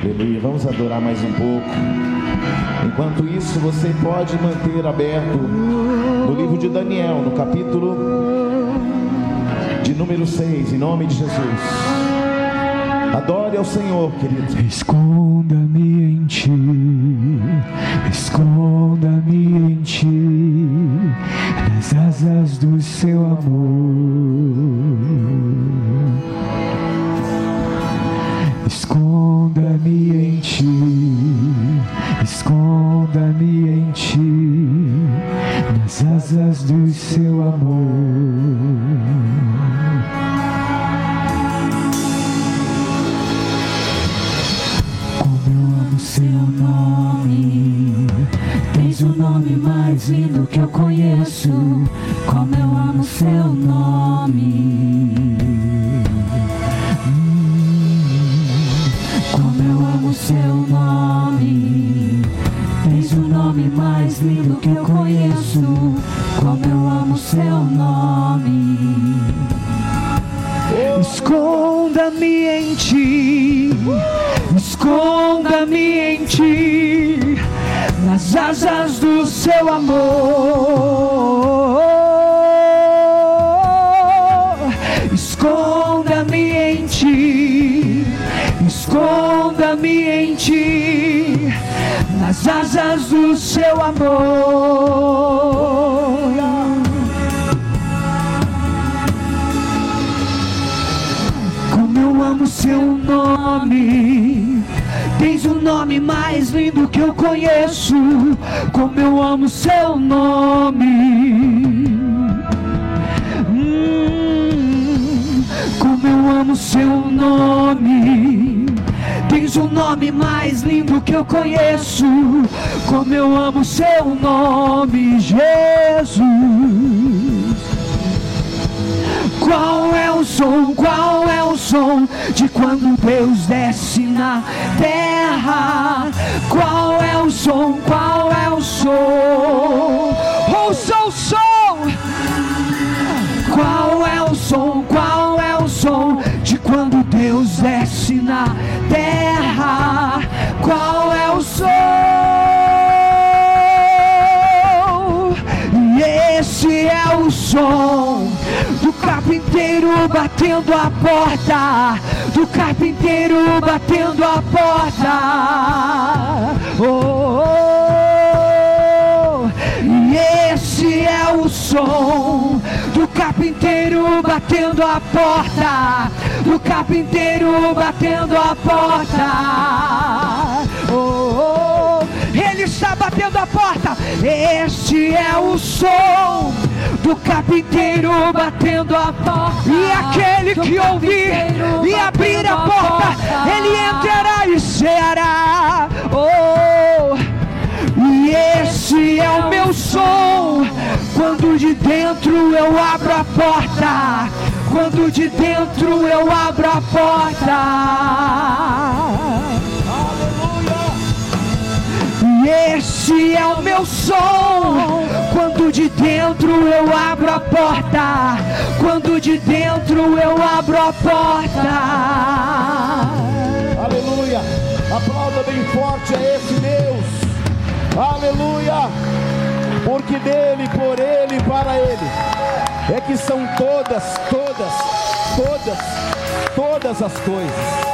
Aleluia. Vamos adorar mais um pouco. Enquanto isso, você pode manter aberto no livro de Daniel, no capítulo de número 6, em nome de Jesus. Adore ao Senhor, querido. Esconda-me em ti, esconda-me em ti, nas asas do seu amor. Esconda-me em ti, esconda-me em ti, nas asas do seu amor. Batendo a porta, do carpinteiro batendo a porta. Oh, oh, ele está batendo a porta. Este é o som do carpinteiro batendo a porta. E aquele que ouvir e abrir a porta, ele entrará e ceará. Oh, e esse é o meu som. Quando de dentro eu abro a porta. Quando de dentro eu abro a porta. E esse é o meu som. Quando de dentro eu abro a porta. Quando de dentro eu abro a porta. Aleluia. Aplauda bem forte a esse Deus. Aleluia. Porque dele, por ele para ele é que são todas, todas, todas, todas as coisas.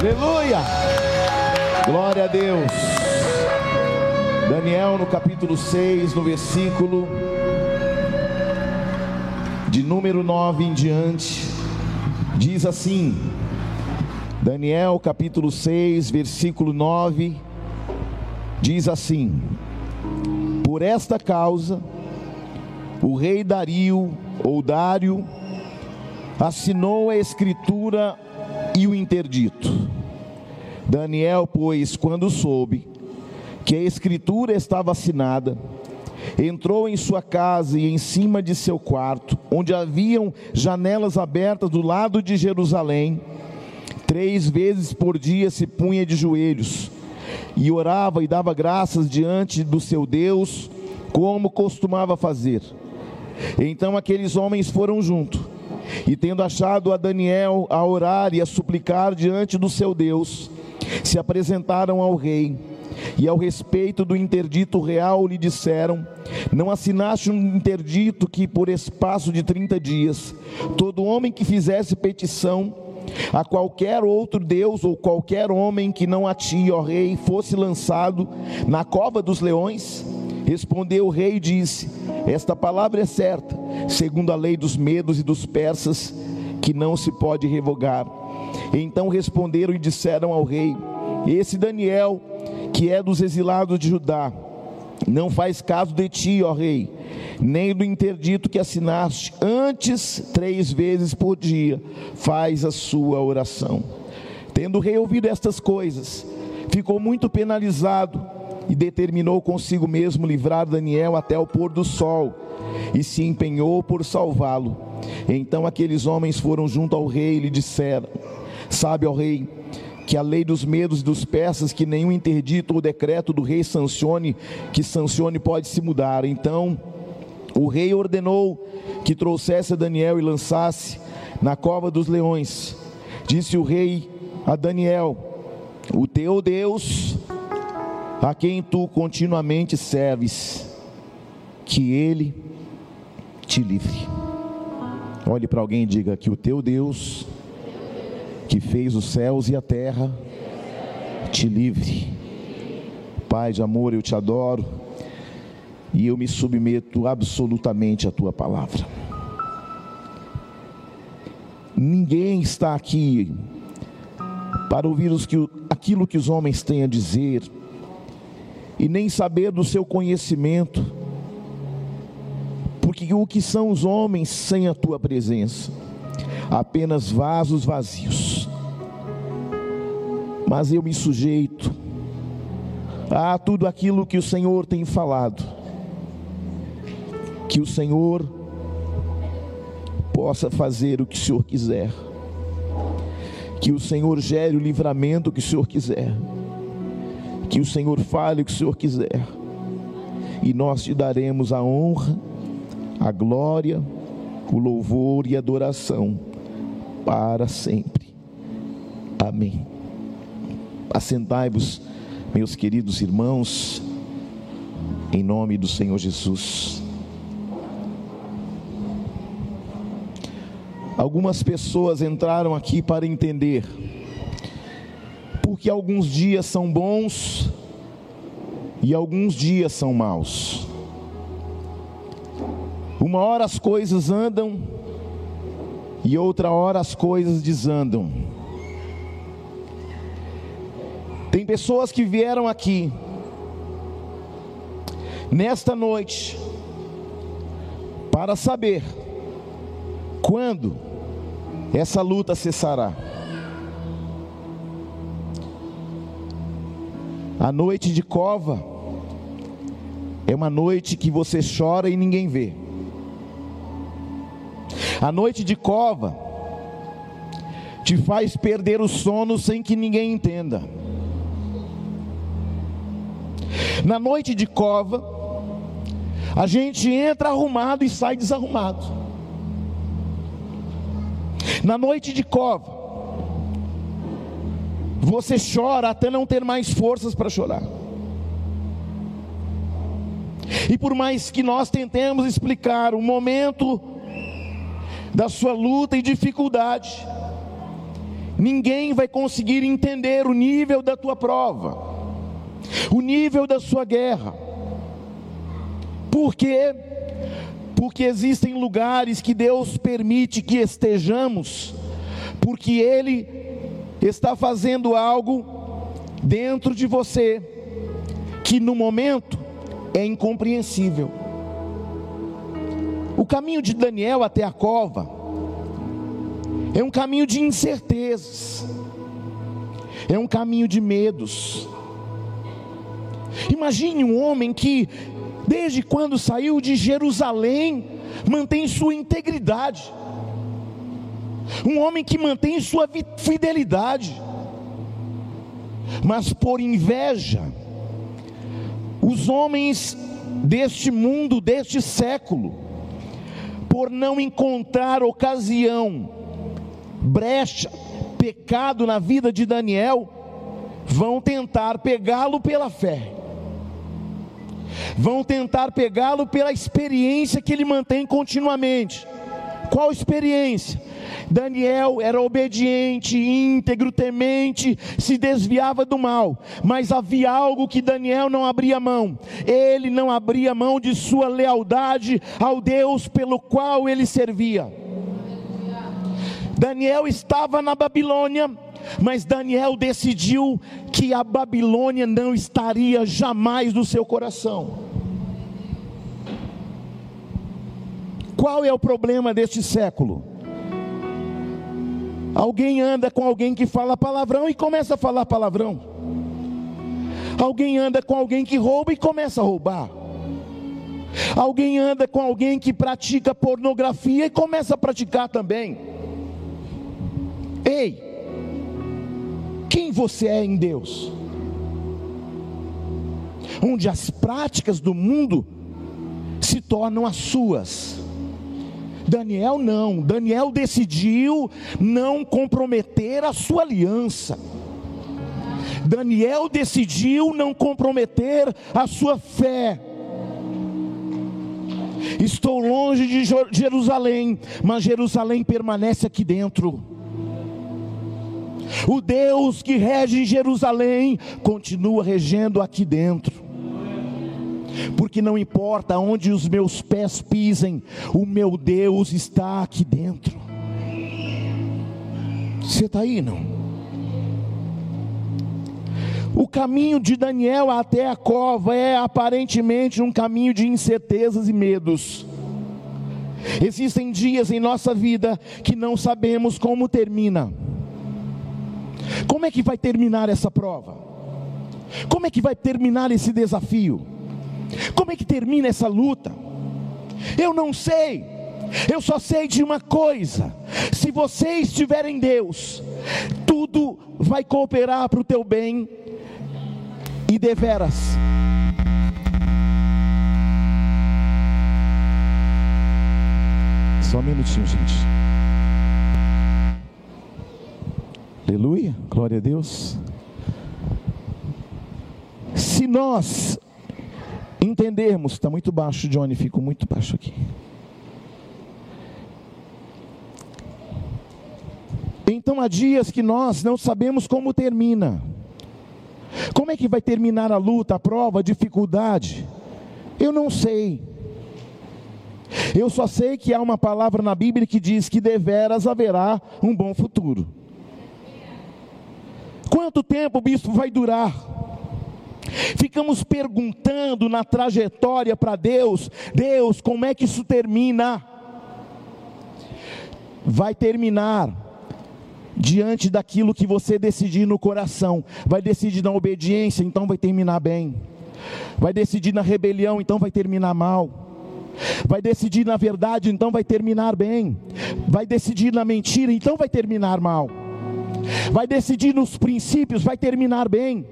Aleluia. Glória a Deus. Daniel no capítulo 6, no versículo de número 9 em diante, diz assim: Daniel capítulo 6, versículo 9, diz assim: Por esta causa, o rei Dario, ou Dário, assinou a escritura e o interdito. Daniel, pois, quando soube que a escritura estava assinada, entrou em sua casa e em cima de seu quarto, onde haviam janelas abertas do lado de Jerusalém, três vezes por dia se punha de joelhos e orava e dava graças diante do seu Deus, como costumava fazer. Então aqueles homens foram junto, e tendo achado a Daniel a orar e a suplicar diante do seu Deus, se apresentaram ao rei e ao respeito do interdito real lhe disseram: Não assinaste um interdito que por espaço de trinta dias todo homem que fizesse petição a qualquer outro Deus ou qualquer homem que não a ti, ó rei, fosse lançado na cova dos leões? Respondeu o rei e disse: Esta palavra é certa, segundo a lei dos medos e dos persas, que não se pode revogar. Então responderam e disseram ao rei: Esse Daniel que é dos exilados de Judá, não faz caso de ti, ó rei, nem do interdito que assinaste, antes, três vezes por dia, faz a sua oração. Tendo o rei ouvido estas coisas, ficou muito penalizado e determinou consigo mesmo livrar Daniel até o pôr do sol, e se empenhou por salvá-lo. Então aqueles homens foram junto ao rei e lhe disseram: Sabe, ó rei, que a lei dos medos e dos persas, que nenhum interdito ou decreto do rei sancione, que sancione pode se mudar. Então, o rei ordenou que trouxesse a Daniel e lançasse na cova dos leões. Disse o rei a Daniel: O teu Deus, a quem tu continuamente serves, que ele te livre. Olhe para alguém e diga que o teu Deus que fez os céus e a terra, te livre. Pai de amor, eu te adoro e eu me submeto absolutamente à tua palavra. Ninguém está aqui para ouvir os que, aquilo que os homens têm a dizer e nem saber do seu conhecimento, porque o que são os homens sem a tua presença? Apenas vasos vazios mas eu me sujeito a tudo aquilo que o Senhor tem falado. Que o Senhor possa fazer o que o Senhor quiser. Que o Senhor gere o livramento que o Senhor quiser. Que o Senhor fale o que o Senhor quiser. E nós te daremos a honra, a glória, o louvor e a adoração para sempre. Amém. Assentai-vos, meus queridos irmãos, em nome do Senhor Jesus. Algumas pessoas entraram aqui para entender, porque alguns dias são bons e alguns dias são maus. Uma hora as coisas andam e outra hora as coisas desandam. Tem pessoas que vieram aqui nesta noite para saber quando essa luta cessará. A noite de cova é uma noite que você chora e ninguém vê. A noite de cova te faz perder o sono sem que ninguém entenda. Na noite de cova, a gente entra arrumado e sai desarrumado. Na noite de cova, você chora até não ter mais forças para chorar. E por mais que nós tentemos explicar o momento da sua luta e dificuldade, ninguém vai conseguir entender o nível da tua prova o nível da sua guerra. Por quê? Porque existem lugares que Deus permite que estejamos, porque Ele está fazendo algo dentro de você que no momento é incompreensível. O caminho de Daniel até a cova é um caminho de incertezas, é um caminho de medos, Imagine um homem que, desde quando saiu de Jerusalém, mantém sua integridade. Um homem que mantém sua fidelidade. Mas por inveja, os homens deste mundo, deste século, por não encontrar ocasião, brecha, pecado na vida de Daniel, vão tentar pegá-lo pela fé, vão tentar pegá-lo pela experiência que ele mantém continuamente. Qual experiência? Daniel era obediente, íntegro, temente, se desviava do mal, mas havia algo que Daniel não abria mão. Ele não abria mão de sua lealdade ao Deus pelo qual ele servia. Daniel estava na Babilônia, mas Daniel decidiu que a Babilônia não estaria jamais no seu coração. Qual é o problema deste século? Alguém anda com alguém que fala palavrão e começa a falar palavrão. Alguém anda com alguém que rouba e começa a roubar. Alguém anda com alguém que pratica pornografia e começa a praticar também. Ei, quem você é em Deus? Onde as práticas do mundo se tornam as suas. Daniel não, Daniel decidiu não comprometer a sua aliança. Daniel decidiu não comprometer a sua fé. Estou longe de Jerusalém, mas Jerusalém permanece aqui dentro. O Deus que rege Jerusalém continua regendo aqui dentro porque não importa onde os meus pés pisem, o meu Deus está aqui dentro. Você está aí, não? O caminho de Daniel até a cova é aparentemente um caminho de incertezas e medos. Existem dias em nossa vida que não sabemos como termina. Como é que vai terminar essa prova? Como é que vai terminar esse desafio? Como é que termina essa luta? Eu não sei. Eu só sei de uma coisa: se você estiver em Deus, tudo vai cooperar para o teu bem e deveras. Só um minutinho, gente. Aleluia, glória a Deus. Se nós entendermos, está muito baixo, Johnny, fico muito baixo aqui. Então há dias que nós não sabemos como termina. Como é que vai terminar a luta, a prova, a dificuldade? Eu não sei. Eu só sei que há uma palavra na Bíblia que diz que deveras haverá um bom futuro. Quanto tempo, bispo, vai durar? Ficamos perguntando na trajetória para Deus: Deus, como é que isso termina? Vai terminar diante daquilo que você decidir no coração. Vai decidir na obediência, então vai terminar bem. Vai decidir na rebelião, então vai terminar mal. Vai decidir na verdade, então vai terminar bem. Vai decidir na mentira, então vai terminar mal. Vai decidir nos princípios, vai terminar bem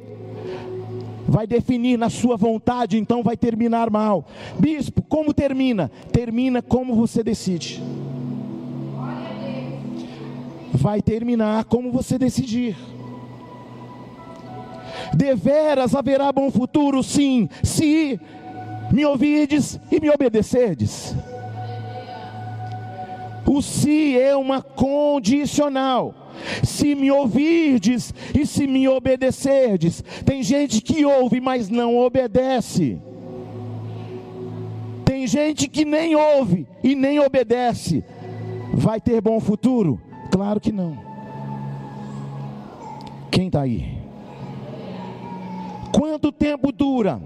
vai definir na sua vontade, então vai terminar mal. Bispo, como termina? Termina como você decide. Vai terminar como você decidir. Deveras haverá bom futuro, sim, se me ouvirdes e me obedecerdes. O se é uma condicional se me ouvirdes e se me obedecerdes. Tem gente que ouve, mas não obedece. Tem gente que nem ouve e nem obedece. Vai ter bom futuro? Claro que não. Quem está aí? Quanto tempo dura?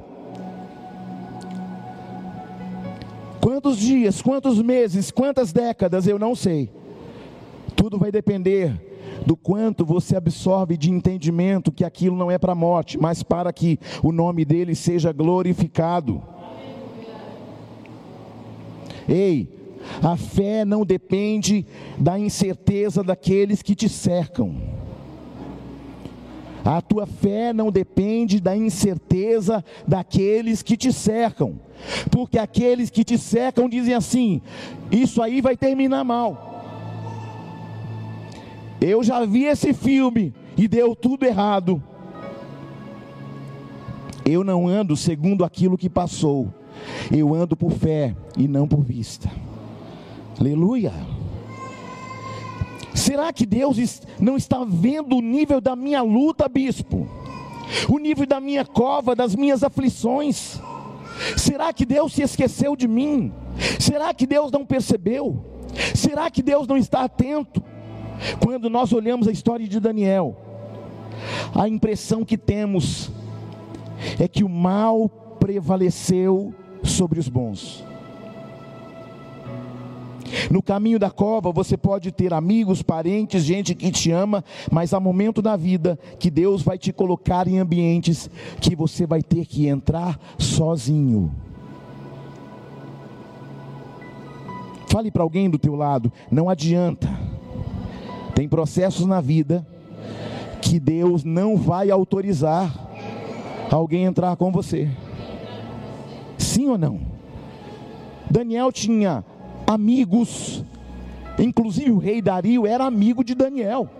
Quantos dias, quantos meses, quantas décadas, eu não sei. Tudo vai depender do quanto você absorve de entendimento que aquilo não é para a morte, mas para que o nome dele seja glorificado. Ei, a fé não depende da incerteza daqueles que te cercam. A tua fé não depende da incerteza daqueles que te cercam, porque aqueles que te cercam dizem assim: isso aí vai terminar mal. Eu já vi esse filme e deu tudo errado. Eu não ando segundo aquilo que passou, eu ando por fé e não por vista. Aleluia. Será que Deus não está vendo o nível da minha luta, bispo? O nível da minha cova, das minhas aflições? Será que Deus se esqueceu de mim? Será que Deus não percebeu? Será que Deus não está atento? Quando nós olhamos a história de Daniel, a impressão que temos é que o mal prevaleceu sobre os bons. No caminho da cova você pode ter amigos, parentes, gente que te ama, mas há momento da vida que Deus vai te colocar em ambientes que você vai ter que entrar sozinho. Fale para alguém do teu lado, não adianta. Tem processos na vida que Deus não vai autorizar alguém entrar com você. Sim ou não? Daniel tinha amigos, inclusive o rei Dario era amigo de Daniel.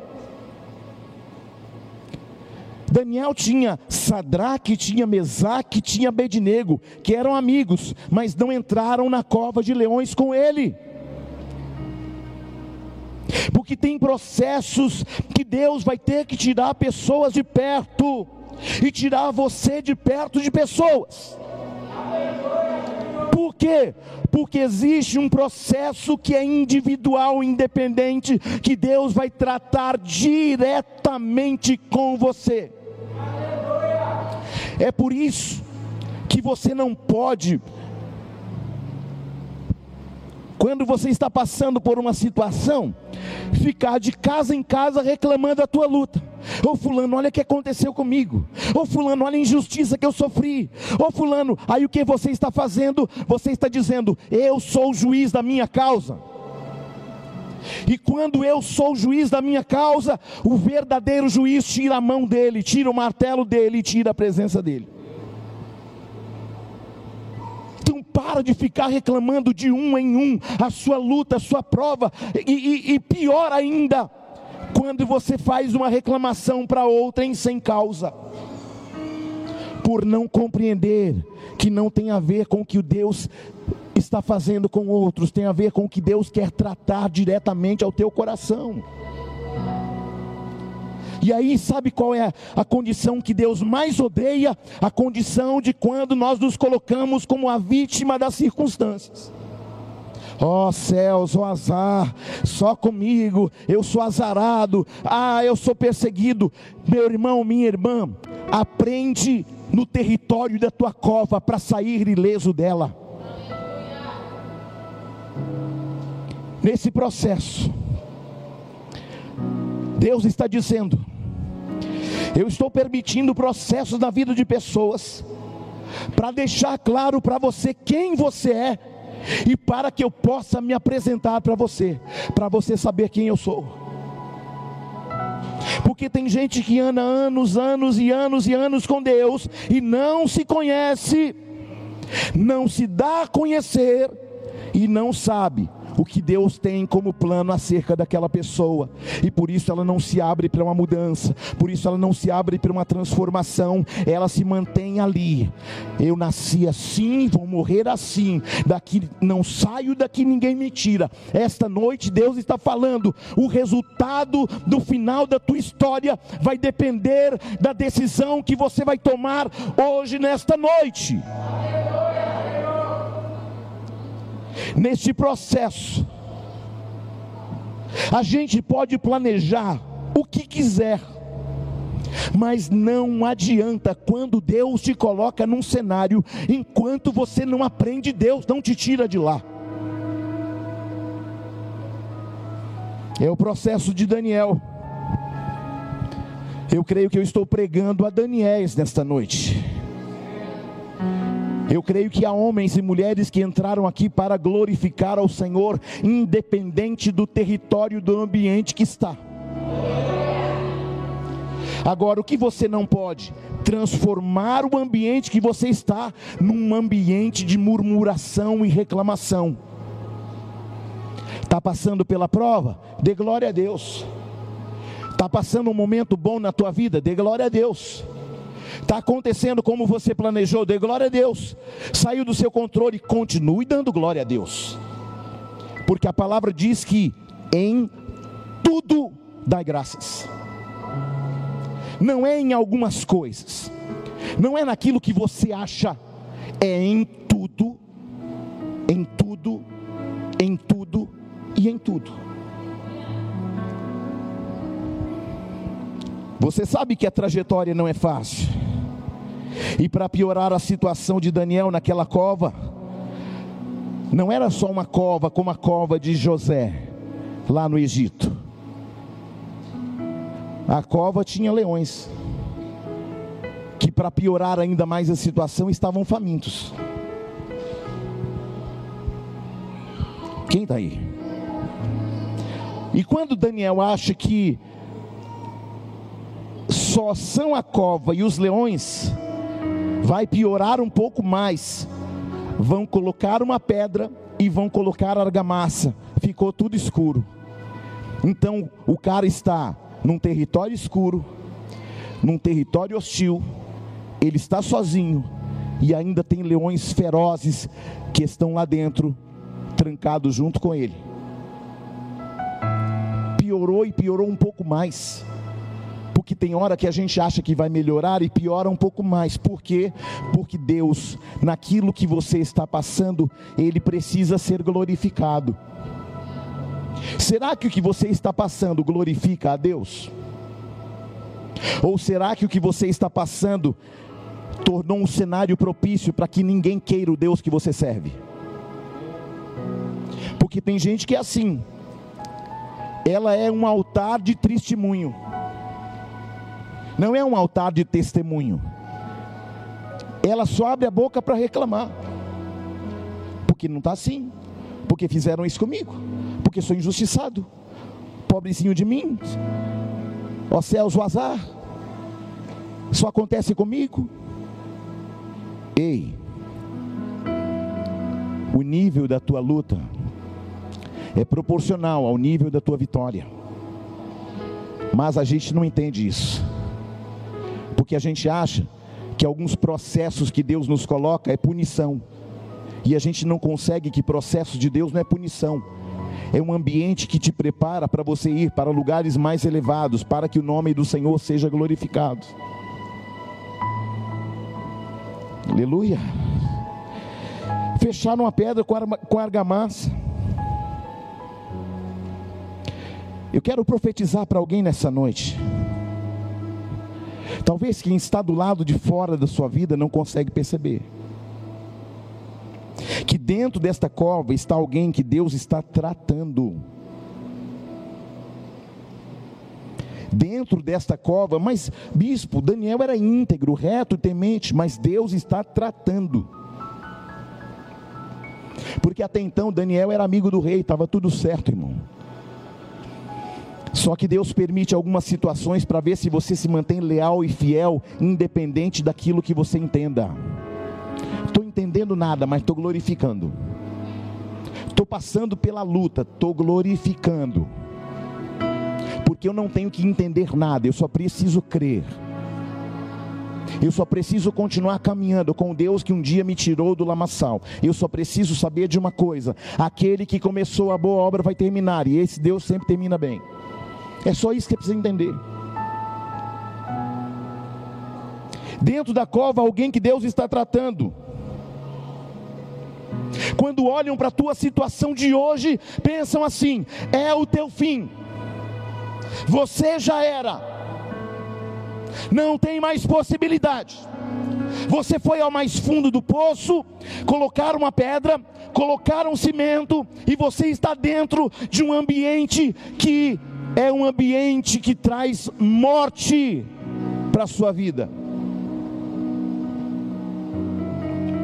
Daniel tinha Sadraque, tinha Mesaque, tinha Abednego, que eram amigos, mas não entraram na cova de leões com ele. Porque tem processos que Deus vai ter que tirar pessoas de perto e tirar você de perto de pessoas. Por quê? Porque existe um processo que é individual, independente, que Deus vai tratar diretamente com você. É por isso que você não pode, quando você está passando por uma situação, ficar de casa em casa reclamando da tua luta. Ô fulano, olha o que aconteceu comigo. Ô fulano, olha a injustiça que eu sofri. Ô fulano, aí o que você está fazendo? Você está dizendo: "Eu sou o juiz da minha causa". E quando eu sou o juiz da minha causa, o verdadeiro juiz tira a mão dele, tira o martelo dele tira a presença dele. Então para de ficar reclamando de um em um, a sua luta, a sua prova, e, e, e pior ainda, quando você faz uma reclamação para outrem sem causa, por não compreender que não tem a ver com o que Deus está fazendo com outros, tem a ver com o que Deus quer tratar diretamente ao teu coração. E aí, sabe qual é a condição que Deus mais odeia? A condição de quando nós nos colocamos como a vítima das circunstâncias. Ó oh, céus, ó oh, azar, só comigo, eu sou azarado, ah, eu sou perseguido. Meu irmão, minha irmã, aprende no território da tua cova para sair ileso dela. Nesse processo, Deus está dizendo: eu estou permitindo processos na vida de pessoas, para deixar claro para você quem você é e para que eu possa me apresentar para você, para você saber quem eu sou. Porque tem gente que anda anos, anos e anos e anos com Deus e não se conhece, não se dá a conhecer e não sabe o que Deus tem como plano acerca daquela pessoa, e por isso ela não se abre para uma mudança, por isso ela não se abre para uma transformação, ela se mantém ali. Eu nasci assim, vou morrer assim, daqui não saio daqui, ninguém me tira. Esta noite Deus está falando, o resultado do final da tua história vai depender da decisão que você vai tomar hoje, nesta noite. Neste processo, a gente pode planejar o que quiser, mas não adianta quando Deus te coloca num cenário, enquanto você não aprende, Deus não te tira de lá. É o processo de Daniel. Eu creio que eu estou pregando a Daniéis nesta noite. Eu creio que há homens e mulheres que entraram aqui para glorificar ao Senhor, independente do território, do ambiente que está. Agora, o que você não pode? Transformar o ambiente que você está num ambiente de murmuração e reclamação. Está passando pela prova? Dê glória a Deus. Está passando um momento bom na tua vida? Dê glória a Deus. Está acontecendo como você planejou, dê glória a Deus. Saiu do seu controle, continue dando glória a Deus. Porque a palavra diz que em tudo dai graças. Não é em algumas coisas. Não é naquilo que você acha, é em tudo, em tudo, em tudo e em tudo. Você sabe que a trajetória não é fácil. E para piorar a situação de Daniel naquela cova, não era só uma cova como a cova de José, lá no Egito. A cova tinha leões, que para piorar ainda mais a situação estavam famintos. Quem está aí? E quando Daniel acha que só são a cova e os leões, vai piorar um pouco mais. Vão colocar uma pedra e vão colocar argamassa. Ficou tudo escuro. Então o cara está num território escuro, num território hostil. Ele está sozinho e ainda tem leões ferozes que estão lá dentro, trancados junto com ele. Piorou e piorou um pouco mais porque tem hora que a gente acha que vai melhorar e piora um pouco mais. Por quê? Porque Deus, naquilo que você está passando, Ele precisa ser glorificado. Será que o que você está passando glorifica a Deus? Ou será que o que você está passando tornou um cenário propício para que ninguém queira o Deus que você serve? Porque tem gente que é assim, ela é um altar de testemunho não é um altar de testemunho. Ela só abre a boca para reclamar, porque não está assim, porque fizeram isso comigo, porque sou injustiçado, pobrezinho de mim, ó céus, o azar, só acontece comigo. Ei, o nível da tua luta é proporcional ao nível da tua vitória, mas a gente não entende isso porque a gente acha que alguns processos que Deus nos coloca é punição. E a gente não consegue que processos de Deus não é punição. É um ambiente que te prepara para você ir para lugares mais elevados, para que o nome do Senhor seja glorificado. Aleluia. Fecharam a pedra com argamassa. Eu quero profetizar para alguém nessa noite. Talvez quem está do lado de fora da sua vida não consegue perceber. Que dentro desta cova está alguém que Deus está tratando. Dentro desta cova, mas bispo, Daniel era íntegro, reto e temente, mas Deus está tratando. Porque até então Daniel era amigo do rei, estava tudo certo, irmão. Só que Deus permite algumas situações para ver se você se mantém leal e fiel, independente daquilo que você entenda. Estou entendendo nada, mas estou glorificando. Estou passando pela luta, estou glorificando. Porque eu não tenho que entender nada, eu só preciso crer. Eu só preciso continuar caminhando com Deus que um dia me tirou do lamaçal. Eu só preciso saber de uma coisa: aquele que começou a boa obra vai terminar, e esse Deus sempre termina bem. É só isso que precisa entender. Dentro da cova, alguém que Deus está tratando. Quando olham para a tua situação de hoje, pensam assim: é o teu fim, você já era, não tem mais possibilidade. Você foi ao mais fundo do poço, colocaram uma pedra, colocaram um cimento, e você está dentro de um ambiente que é um ambiente que traz morte para a sua vida.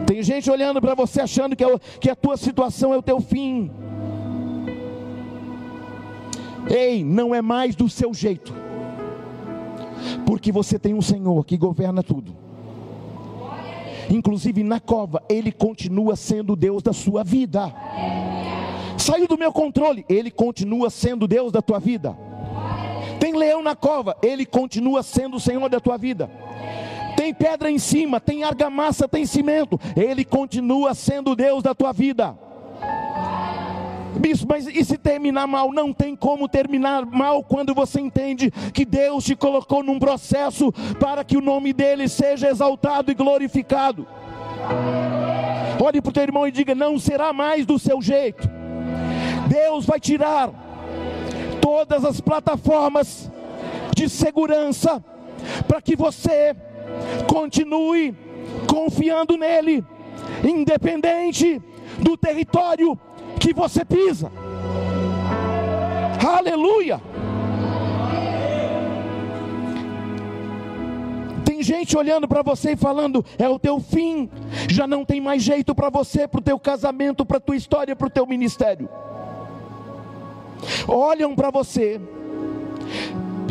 Tem gente olhando para você achando que, é, que a tua situação é o teu fim. Ei, não é mais do seu jeito, porque você tem um Senhor que governa tudo. Inclusive na cova, Ele continua sendo Deus da sua vida saiu do meu controle, Ele continua sendo Deus da tua vida. Tem leão na cova, Ele continua sendo o Senhor da tua vida. tem pedra em cima, tem argamassa, tem cimento, Ele continua sendo Deus da tua vida. Bispo, mas e se terminar mal? Não tem como terminar mal quando você entende que Deus te colocou num processo para que o nome dele seja exaltado e glorificado. Olhe para o teu irmão e diga: não será mais do seu jeito. Deus vai tirar todas as plataformas de segurança para que você continue confiando nele, independente do território que você pisa. Aleluia! Tem gente olhando para você e falando: é o teu fim, já não tem mais jeito para você, para o teu casamento, para a tua história, para o teu ministério. Olham para você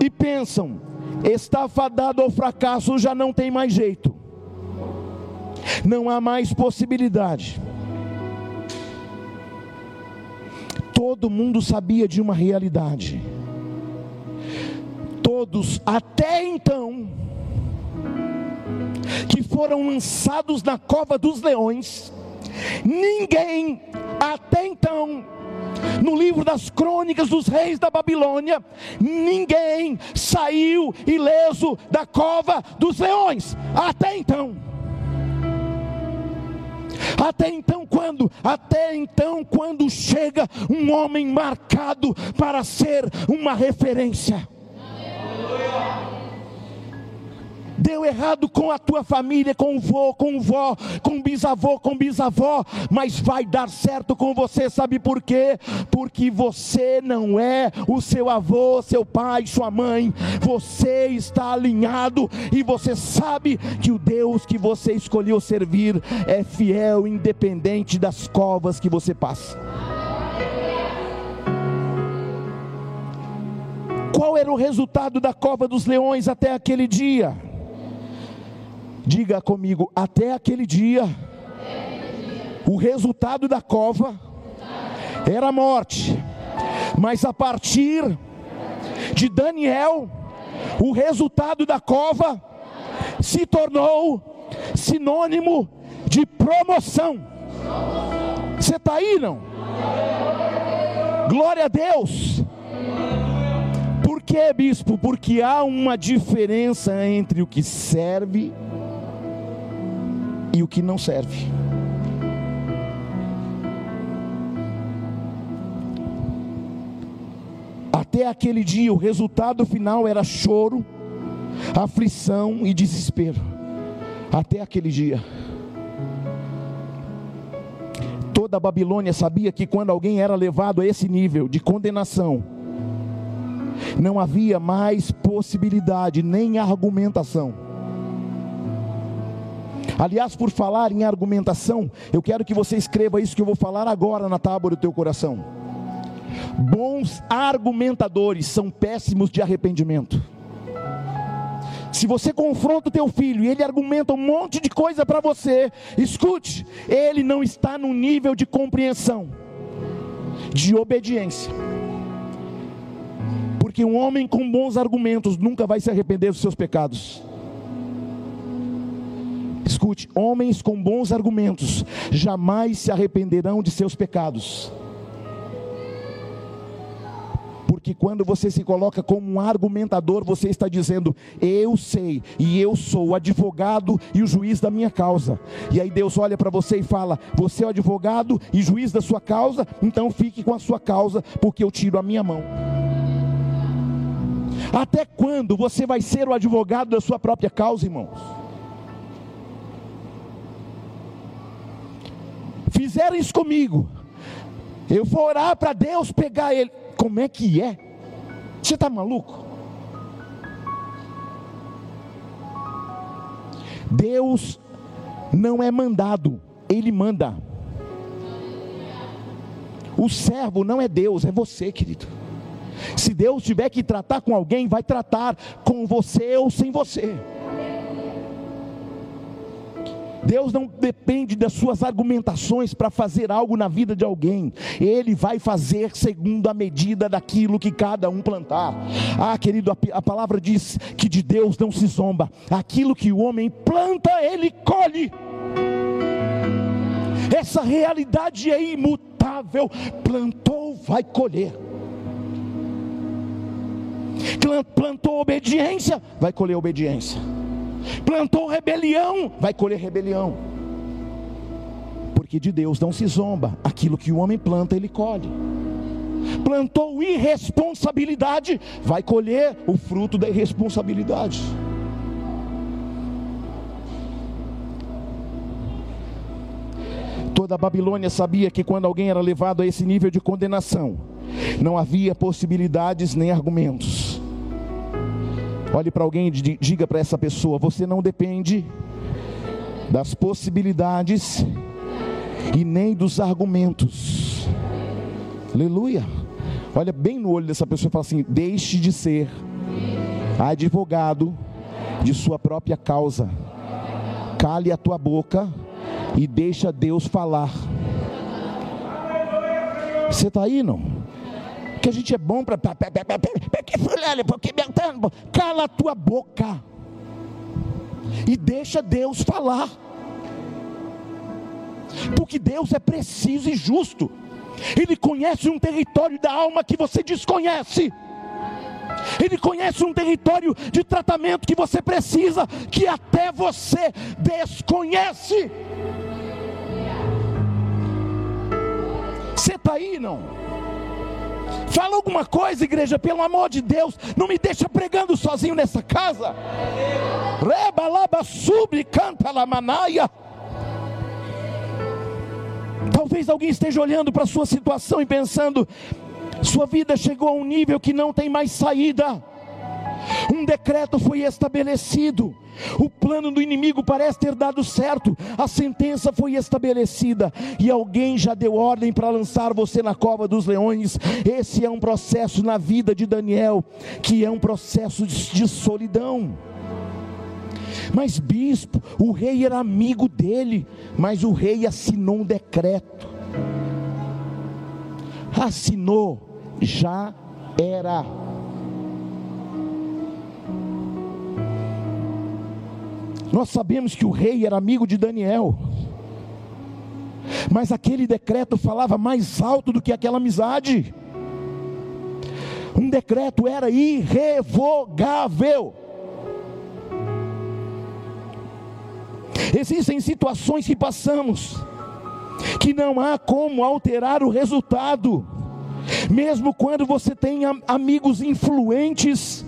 e pensam: está fadado ao fracasso, já não tem mais jeito, não há mais possibilidade. Todo mundo sabia de uma realidade. Todos, até então, que foram lançados na cova dos leões, ninguém até então no livro das crônicas dos reis da Babilônia, ninguém saiu ileso da cova dos leões, até então. Até então, quando? Até então, quando chega um homem marcado para ser uma referência. Deu errado com a tua família, com o vô, com o vó, com o bisavô, com o bisavó, mas vai dar certo com você, sabe por quê? Porque você não é o seu avô, seu pai, sua mãe, você está alinhado e você sabe que o Deus que você escolheu servir é fiel, independente das covas que você passa. Qual era o resultado da cova dos leões até aquele dia? Diga comigo, até aquele dia, o resultado da cova era a morte, mas a partir de Daniel, o resultado da cova se tornou sinônimo de promoção. Você está aí, não? Glória a Deus. Por que, bispo? Porque há uma diferença entre o que serve e o que não serve. Até aquele dia, o resultado final era choro, aflição e desespero. Até aquele dia. Toda a Babilônia sabia que quando alguém era levado a esse nível de condenação, não havia mais possibilidade nem argumentação Aliás, por falar em argumentação, eu quero que você escreva isso que eu vou falar agora na tábua do teu coração. Bons argumentadores são péssimos de arrependimento. Se você confronta o teu filho e ele argumenta um monte de coisa para você, escute, ele não está no nível de compreensão, de obediência. Porque um homem com bons argumentos nunca vai se arrepender dos seus pecados. Escute, homens com bons argumentos jamais se arrependerão de seus pecados. Porque quando você se coloca como um argumentador, você está dizendo: Eu sei e eu sou o advogado e o juiz da minha causa. E aí Deus olha para você e fala: Você é o advogado e juiz da sua causa, então fique com a sua causa, porque eu tiro a minha mão. Até quando você vai ser o advogado da sua própria causa, irmãos? Fizeram isso comigo. Eu vou orar para Deus pegar ele. Como é que é? Você está maluco? Deus não é mandado, Ele manda. O servo não é Deus, é você, querido. Se Deus tiver que tratar com alguém, vai tratar com você ou sem você. Deus não depende das suas argumentações para fazer algo na vida de alguém. Ele vai fazer segundo a medida daquilo que cada um plantar. Ah, querido, a, a palavra diz que de Deus não se zomba. Aquilo que o homem planta, ele colhe. Essa realidade é imutável. Plantou, vai colher. Plantou obediência, vai colher obediência. Plantou rebelião, vai colher rebelião. Porque de Deus não se zomba, aquilo que o homem planta, ele colhe. Plantou irresponsabilidade, vai colher o fruto da irresponsabilidade. Toda a Babilônia sabia que quando alguém era levado a esse nível de condenação, não havia possibilidades nem argumentos Olhe para alguém e diga para essa pessoa: você não depende das possibilidades e nem dos argumentos. Aleluia. Olha bem no olho dessa pessoa e fala assim: deixe de ser advogado de sua própria causa. Cale a tua boca e deixa Deus falar. Você está aí, não? Que a gente é bom para. Porque. Cala a tua boca. E deixa Deus falar. Porque Deus é preciso e justo. Ele conhece um território da alma que você desconhece. Ele conhece um território de tratamento que você precisa, que até você desconhece. Você está aí, não? Fala alguma coisa, igreja, pelo amor de Deus. Não me deixa pregando sozinho nessa casa. Reba laba subli canta la manaia. Talvez alguém esteja olhando para a sua situação e pensando: sua vida chegou a um nível que não tem mais saída. Um decreto foi estabelecido. O plano do inimigo parece ter dado certo. A sentença foi estabelecida e alguém já deu ordem para lançar você na cova dos leões. Esse é um processo na vida de Daniel, que é um processo de solidão. Mas bispo, o rei era amigo dele, mas o rei assinou um decreto. Assinou, já era Nós sabemos que o rei era amigo de Daniel. Mas aquele decreto falava mais alto do que aquela amizade. Um decreto era irrevogável. Existem situações que passamos que não há como alterar o resultado, mesmo quando você tem amigos influentes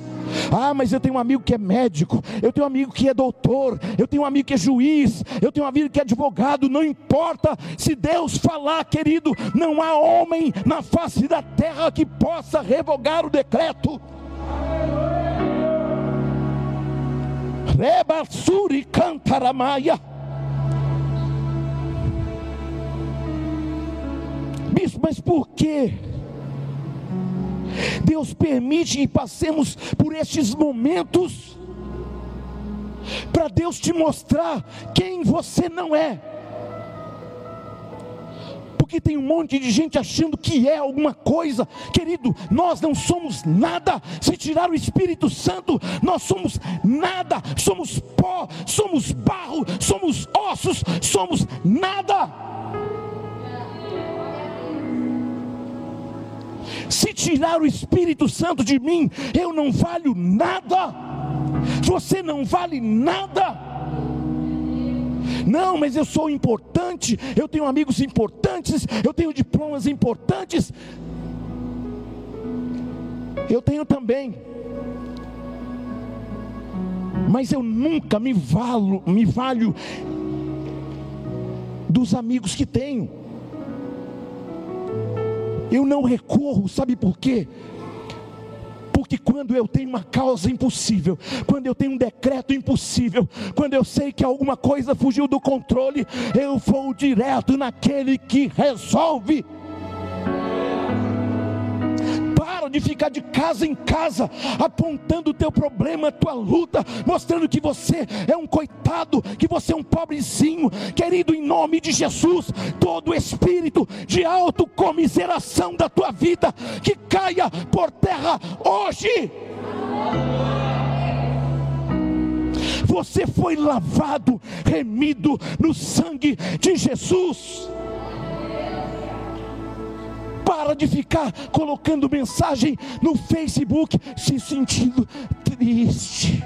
ah, mas eu tenho um amigo que é médico, eu tenho um amigo que é doutor, eu tenho um amigo que é juiz, eu tenho um amigo que é advogado. Não importa se Deus falar, querido, não há homem na face da terra que possa revogar o decreto. Rebassuri cantaramaia. Bispo, mas por quê? Deus permite que passemos por estes momentos para Deus te mostrar quem você não é. Porque tem um monte de gente achando que é alguma coisa, querido. Nós não somos nada. Se tirar o Espírito Santo, nós somos nada. Somos pó, somos barro, somos ossos, somos nada. Se tirar o Espírito Santo de mim, eu não valho nada. Você não vale nada. Não, mas eu sou importante, eu tenho amigos importantes, eu tenho diplomas importantes. Eu tenho também. Mas eu nunca me valo, me valho dos amigos que tenho. Eu não recorro, sabe por quê? Porque quando eu tenho uma causa impossível, quando eu tenho um decreto impossível, quando eu sei que alguma coisa fugiu do controle, eu vou direto naquele que resolve. Para de ficar de casa em casa apontando o teu problema, a tua luta, mostrando que você é um coitado, que você é um pobrezinho. Querido, em nome de Jesus, todo espírito de autocomiseração da tua vida que caia por terra hoje. Você foi lavado, remido no sangue de Jesus. Para de ficar colocando mensagem no Facebook, se sentindo triste,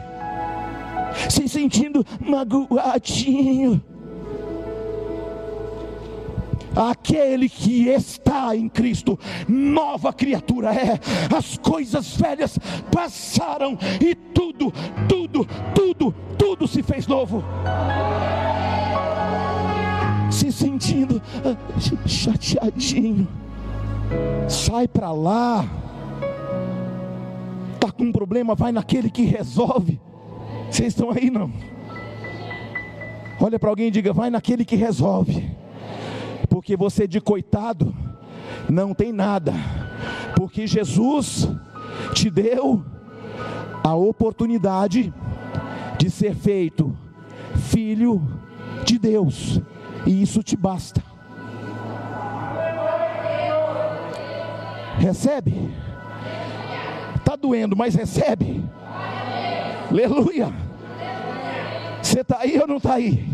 se sentindo magoadinho. Aquele que está em Cristo, nova criatura é. As coisas velhas passaram e tudo, tudo, tudo, tudo se fez novo. Se sentindo ah, chateadinho, sai para lá. Tá com um problema, vai naquele que resolve. Vocês estão aí não? Olha para alguém e diga: vai naquele que resolve porque você de coitado não tem nada, porque Jesus te deu a oportunidade de ser feito filho de Deus, e isso te basta. Recebe? Está doendo, mas recebe. Aleluia. Você está aí ou não está aí?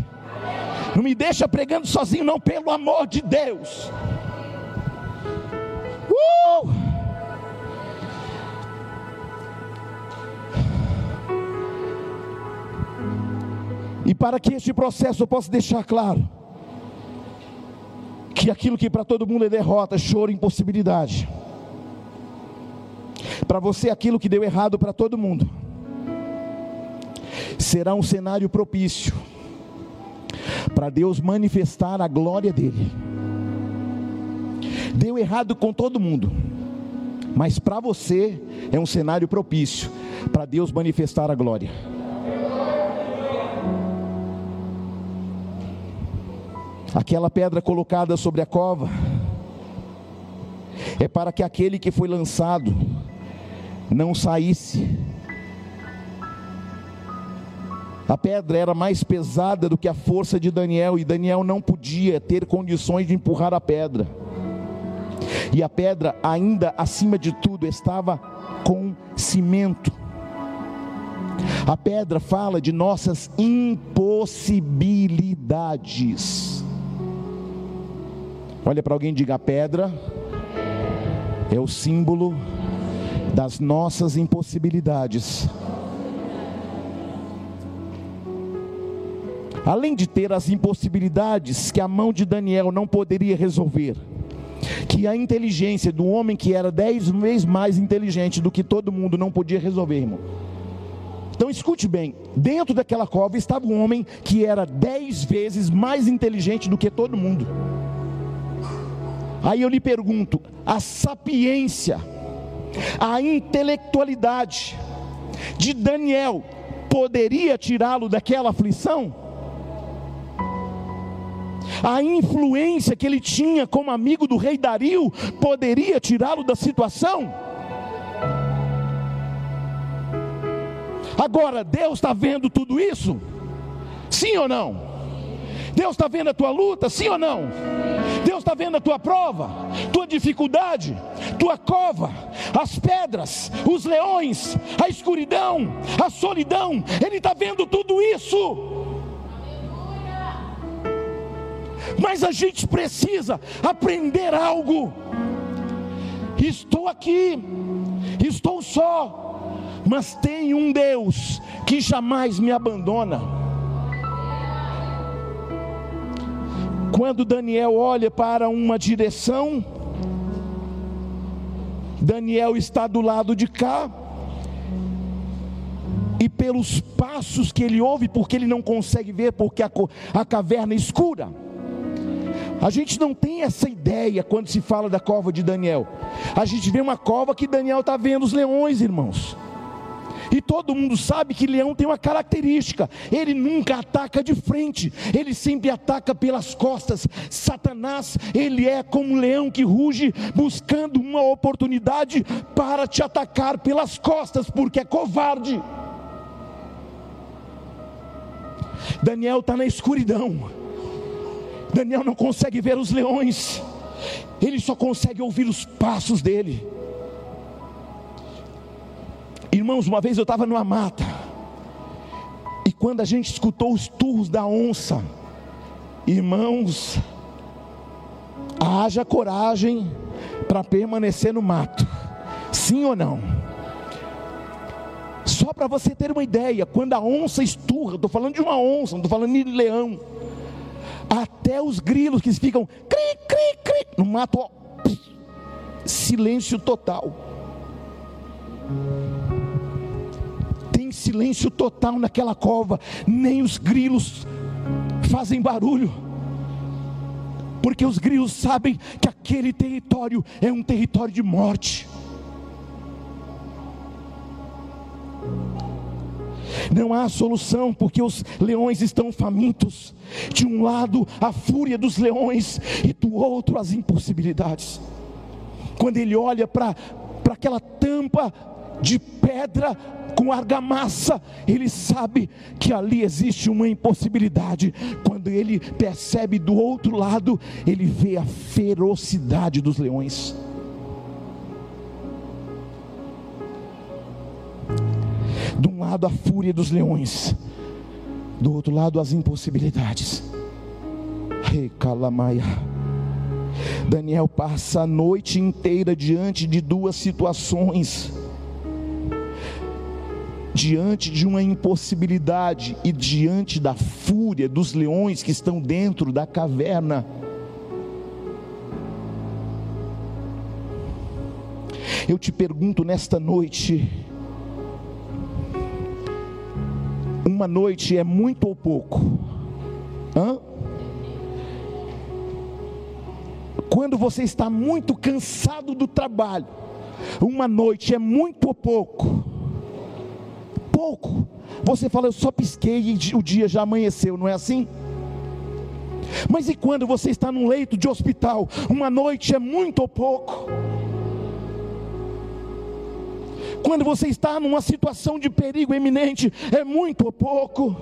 Não me deixa pregando sozinho, não, pelo amor de Deus. Uh! E para que este processo eu possa deixar claro que aquilo que para todo mundo é derrota, choro, impossibilidade. Para você aquilo que deu errado para todo mundo será um cenário propício para Deus manifestar a glória dele. Deu errado com todo mundo, mas para você é um cenário propício para Deus manifestar a glória. Aquela pedra colocada sobre a cova é para que aquele que foi lançado não saísse a pedra era mais pesada do que a força de Daniel, e Daniel não podia ter condições de empurrar a pedra. E a pedra, ainda acima de tudo, estava com cimento. A pedra fala de nossas impossibilidades. Olha para alguém e diga: a pedra é o símbolo das nossas impossibilidades. além de ter as impossibilidades que a mão de Daniel não poderia resolver, que a inteligência do homem que era dez vezes mais inteligente do que todo mundo não podia resolver, irmão. Então escute bem: dentro daquela cova estava um homem que era dez vezes mais inteligente do que todo mundo. Aí eu lhe pergunto: a sapiência, a intelectualidade de Daniel poderia tirá-lo daquela aflição? a influência que ele tinha como amigo do rei Dario poderia tirá-lo da situação? Agora, Deus está vendo tudo isso? Sim ou não? Deus está vendo a tua luta? Sim ou não? Está vendo a tua prova, tua dificuldade, tua cova, as pedras, os leões, a escuridão, a solidão, Ele está vendo tudo isso. mas a gente precisa aprender algo. Estou aqui, estou só, mas tem um Deus que jamais me abandona. Quando Daniel olha para uma direção, Daniel está do lado de cá, e pelos passos que ele ouve, porque ele não consegue ver, porque a, a caverna é escura a gente não tem essa ideia quando se fala da cova de Daniel. A gente vê uma cova que Daniel está vendo os leões, irmãos. E todo mundo sabe que leão tem uma característica: ele nunca ataca de frente, ele sempre ataca pelas costas. Satanás, ele é como um leão que ruge, buscando uma oportunidade para te atacar pelas costas, porque é covarde. Daniel está na escuridão, Daniel não consegue ver os leões, ele só consegue ouvir os passos dele. Irmãos, uma vez eu estava numa mata, e quando a gente escutou os turros da onça, irmãos, haja coragem para permanecer no mato, sim ou não? Só para você ter uma ideia, quando a onça esturra, estou falando de uma onça, não estou falando de leão, até os grilos que ficam cri, cri, cri, no mato, ó, silêncio total silêncio total naquela cova, nem os grilos fazem barulho, porque os grilos sabem que aquele território é um território de morte. Não há solução, porque os leões estão famintos. De um lado, a fúria dos leões, e do outro, as impossibilidades. Quando ele olha para aquela tampa de pedra, com argamassa, ele sabe que ali existe uma impossibilidade. Quando ele percebe do outro lado, ele vê a ferocidade dos leões. De um lado a fúria dos leões, do outro lado as impossibilidades. Rei Calamaia. Daniel passa a noite inteira diante de duas situações diante de uma impossibilidade e diante da fúria dos leões que estão dentro da caverna. Eu te pergunto nesta noite: uma noite é muito ou pouco? Hã? Quando você está muito cansado do trabalho, uma noite é muito ou pouco? Pouco. Você fala, eu só pisquei e o dia já amanheceu, não é assim? Mas e quando você está num leito de hospital? Uma noite é muito ou pouco. Quando você está numa situação de perigo eminente, é muito ou pouco.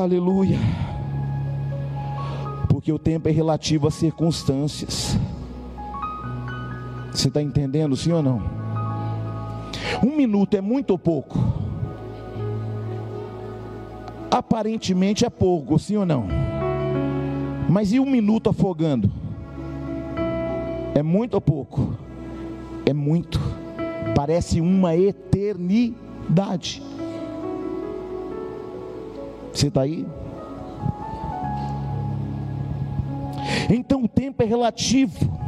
Aleluia. Porque o tempo é relativo às circunstâncias. Você está entendendo, sim ou não? Um minuto é muito ou pouco? Aparentemente é pouco, sim ou não? Mas e um minuto afogando? É muito ou pouco? É muito. Parece uma eternidade. Você está aí? Então o tempo é relativo.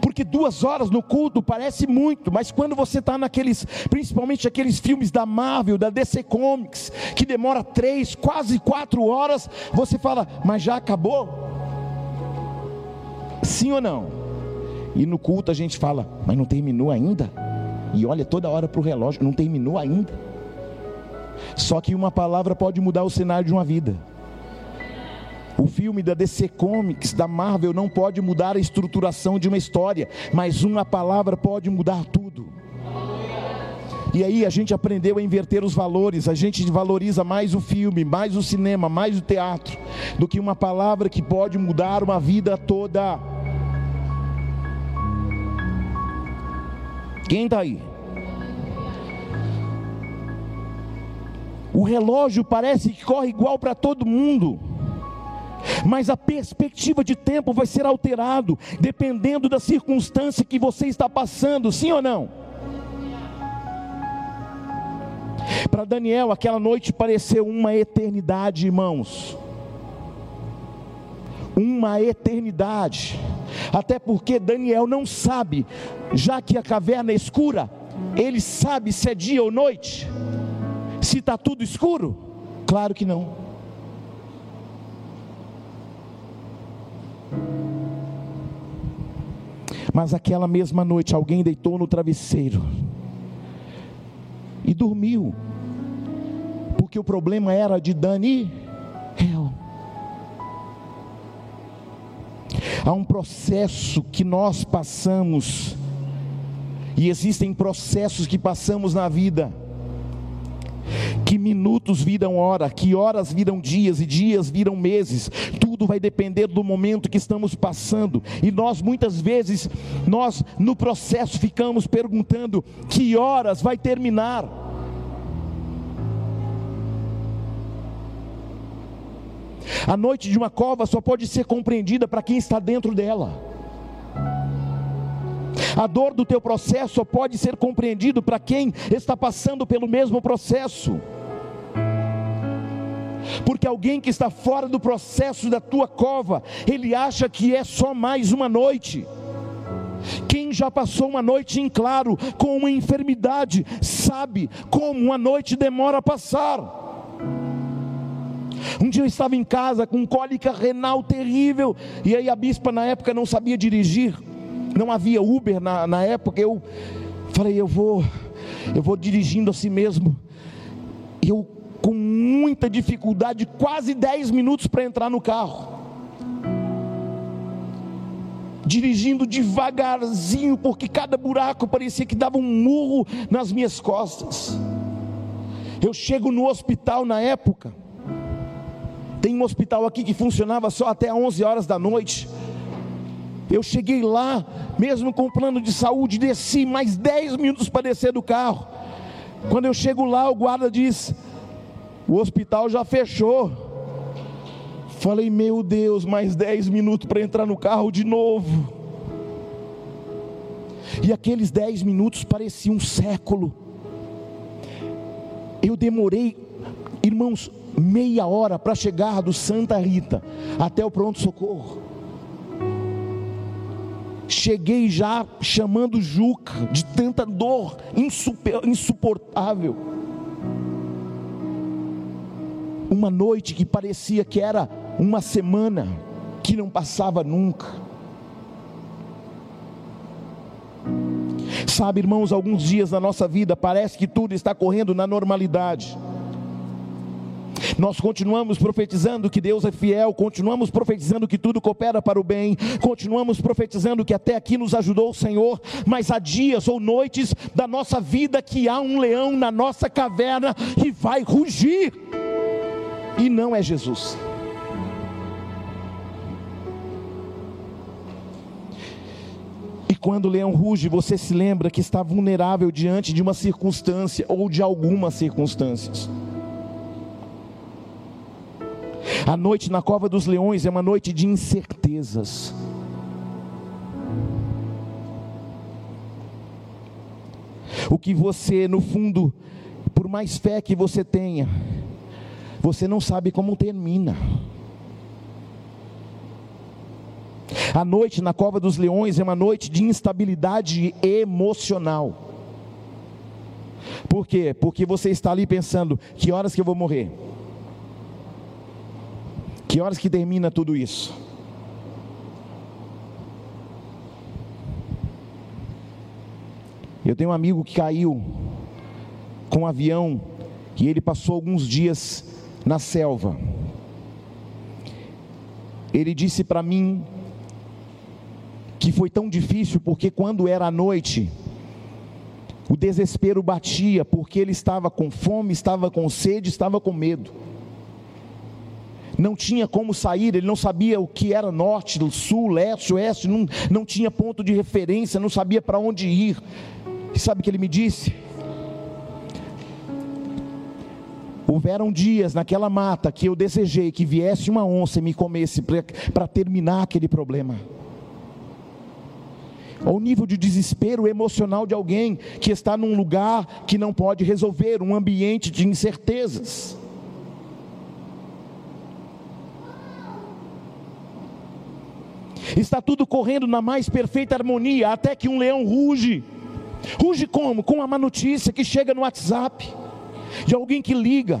Porque duas horas no culto parece muito, mas quando você está naqueles, principalmente aqueles filmes da Marvel, da DC Comics, que demora três, quase quatro horas, você fala, mas já acabou? Sim ou não? E no culto a gente fala, mas não terminou ainda? E olha toda hora para o relógio, não terminou ainda? Só que uma palavra pode mudar o cenário de uma vida. O filme da DC Comics, da Marvel, não pode mudar a estruturação de uma história, mas uma palavra pode mudar tudo. E aí a gente aprendeu a inverter os valores, a gente valoriza mais o filme, mais o cinema, mais o teatro, do que uma palavra que pode mudar uma vida toda. Quem está aí? O relógio parece que corre igual para todo mundo. Mas a perspectiva de tempo vai ser alterado dependendo da circunstância que você está passando, sim ou não? Para Daniel, aquela noite pareceu uma eternidade, irmãos. Uma eternidade. Até porque Daniel não sabe, já que a caverna é escura, ele sabe se é dia ou noite? Se está tudo escuro? Claro que não. Mas aquela mesma noite alguém deitou no travesseiro e dormiu, porque o problema era de Daniel. Há um processo que nós passamos, e existem processos que passamos na vida, minutos viram hora, que horas viram dias e dias viram meses. Tudo vai depender do momento que estamos passando. E nós muitas vezes nós no processo ficamos perguntando que horas vai terminar. A noite de uma cova só pode ser compreendida para quem está dentro dela. A dor do teu processo só pode ser compreendido para quem está passando pelo mesmo processo. Porque alguém que está fora do processo da tua cova, ele acha que é só mais uma noite. Quem já passou uma noite em claro com uma enfermidade, sabe como uma noite demora a passar. Um dia eu estava em casa com cólica renal terrível, e aí a bispa na época não sabia dirigir, não havia Uber na, na época. Eu falei, eu vou, eu vou dirigindo assim mesmo. E eu com muita dificuldade, quase 10 minutos para entrar no carro. Dirigindo devagarzinho, porque cada buraco parecia que dava um murro nas minhas costas. Eu chego no hospital na época tem um hospital aqui que funcionava só até 11 horas da noite. Eu cheguei lá, mesmo com plano de saúde, desci mais 10 minutos para descer do carro. Quando eu chego lá, o guarda diz: O hospital já fechou. Falei, meu Deus, mais 10 minutos para entrar no carro de novo. E aqueles 10 minutos pareciam um século. Eu demorei, irmãos, meia hora para chegar do Santa Rita até o pronto-socorro. Cheguei já chamando Juca, de tanta dor insuportável. Uma noite que parecia que era uma semana, que não passava nunca. Sabe, irmãos, alguns dias da nossa vida parece que tudo está correndo na normalidade. Nós continuamos profetizando que Deus é fiel, continuamos profetizando que tudo coopera para o bem, continuamos profetizando que até aqui nos ajudou o Senhor, mas há dias ou noites da nossa vida que há um leão na nossa caverna que vai rugir, e não é Jesus. E quando o leão ruge, você se lembra que está vulnerável diante de uma circunstância ou de algumas circunstâncias. A noite na cova dos leões é uma noite de incertezas. O que você, no fundo, por mais fé que você tenha, você não sabe como termina. A noite na cova dos leões é uma noite de instabilidade emocional. Por quê? Porque você está ali pensando: que horas que eu vou morrer? Que horas que termina tudo isso? Eu tenho um amigo que caiu com um avião e ele passou alguns dias na selva. Ele disse para mim que foi tão difícil porque quando era noite, o desespero batia porque ele estava com fome, estava com sede, estava com medo não tinha como sair, ele não sabia o que era norte, sul, leste, oeste, não, não tinha ponto de referência, não sabia para onde ir. E sabe o que ele me disse? Houveram dias naquela mata que eu desejei que viesse uma onça e me comesse para terminar aquele problema. Ao nível de desespero emocional de alguém que está num lugar que não pode resolver, um ambiente de incertezas. Está tudo correndo na mais perfeita harmonia, até que um leão ruge. Ruge como? Com uma má notícia que chega no WhatsApp, de alguém que liga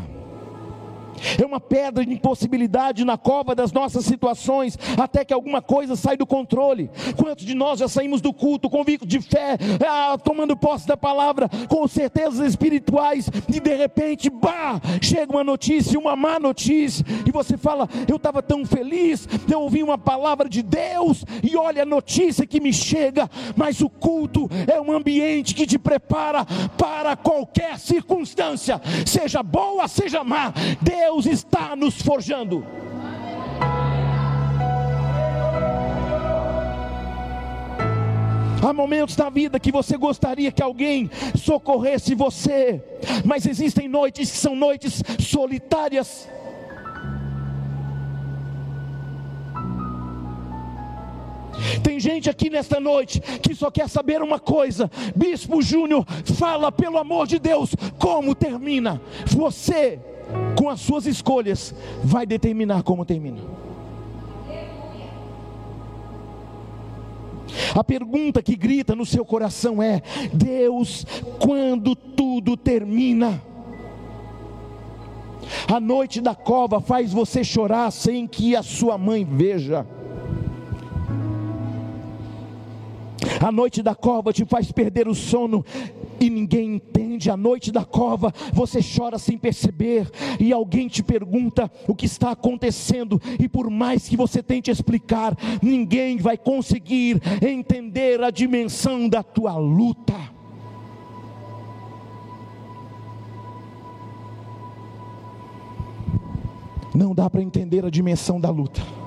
é uma pedra de impossibilidade na cova das nossas situações, até que alguma coisa sai do controle. Quantos de nós já saímos do culto, convicto de fé, ah, tomando posse da palavra, com certezas espirituais, e de repente, bah, chega uma notícia, uma má notícia, e você fala: Eu estava tão feliz, eu ouvi uma palavra de Deus, e olha a notícia que me chega, mas o culto é um ambiente que te prepara para qualquer circunstância, seja boa, seja má. Deus Deus está nos forjando. Há momentos da vida que você gostaria que alguém socorresse você, mas existem noites que são noites solitárias. Tem gente aqui nesta noite que só quer saber uma coisa: Bispo Júnior, fala pelo amor de Deus, como termina. Você com as suas escolhas, vai determinar como termina. A pergunta que grita no seu coração é: Deus, quando tudo termina? A noite da cova faz você chorar sem que a sua mãe veja. A noite da cova te faz perder o sono e ninguém entende. A noite da cova, você chora sem perceber, e alguém te pergunta o que está acontecendo, e por mais que você tente explicar, ninguém vai conseguir entender a dimensão da tua luta. Não dá para entender a dimensão da luta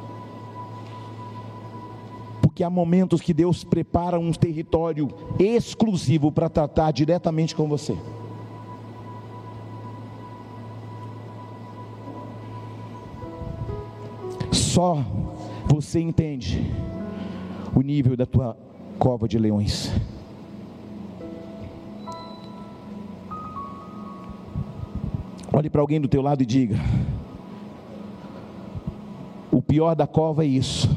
porque há momentos que Deus prepara um território exclusivo para tratar diretamente com você. Só você entende o nível da tua cova de leões. Olhe para alguém do teu lado e diga: O pior da cova é isso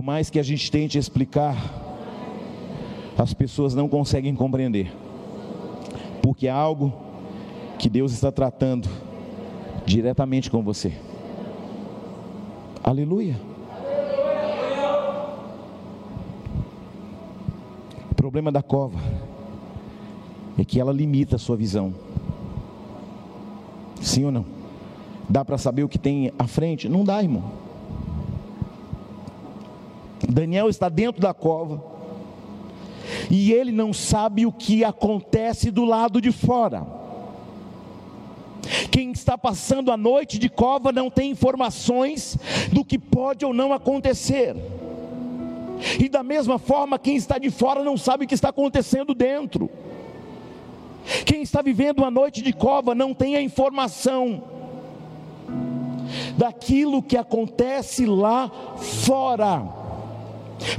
por mais que a gente tente explicar, as pessoas não conseguem compreender, porque é algo que Deus está tratando diretamente com você. Aleluia. O problema da cova é que ela limita a sua visão. Sim ou não? Dá para saber o que tem à frente? Não dá, irmão. Daniel está dentro da cova. E ele não sabe o que acontece do lado de fora. Quem está passando a noite de cova não tem informações do que pode ou não acontecer. E da mesma forma, quem está de fora não sabe o que está acontecendo dentro. Quem está vivendo uma noite de cova não tem a informação daquilo que acontece lá fora.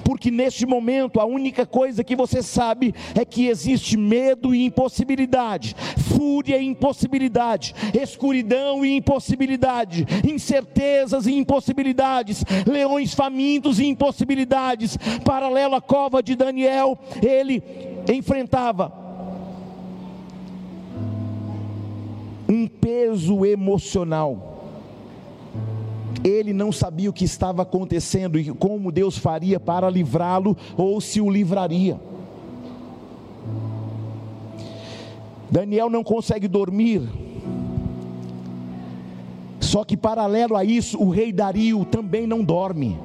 Porque neste momento a única coisa que você sabe é que existe medo e impossibilidade, fúria e impossibilidade, escuridão e impossibilidade, incertezas e impossibilidades, leões famintos e impossibilidades. Paralelo à cova de Daniel, ele enfrentava um peso emocional ele não sabia o que estava acontecendo e como Deus faria para livrá-lo ou se o livraria. Daniel não consegue dormir. Só que paralelo a isso, o rei Dario também não dorme.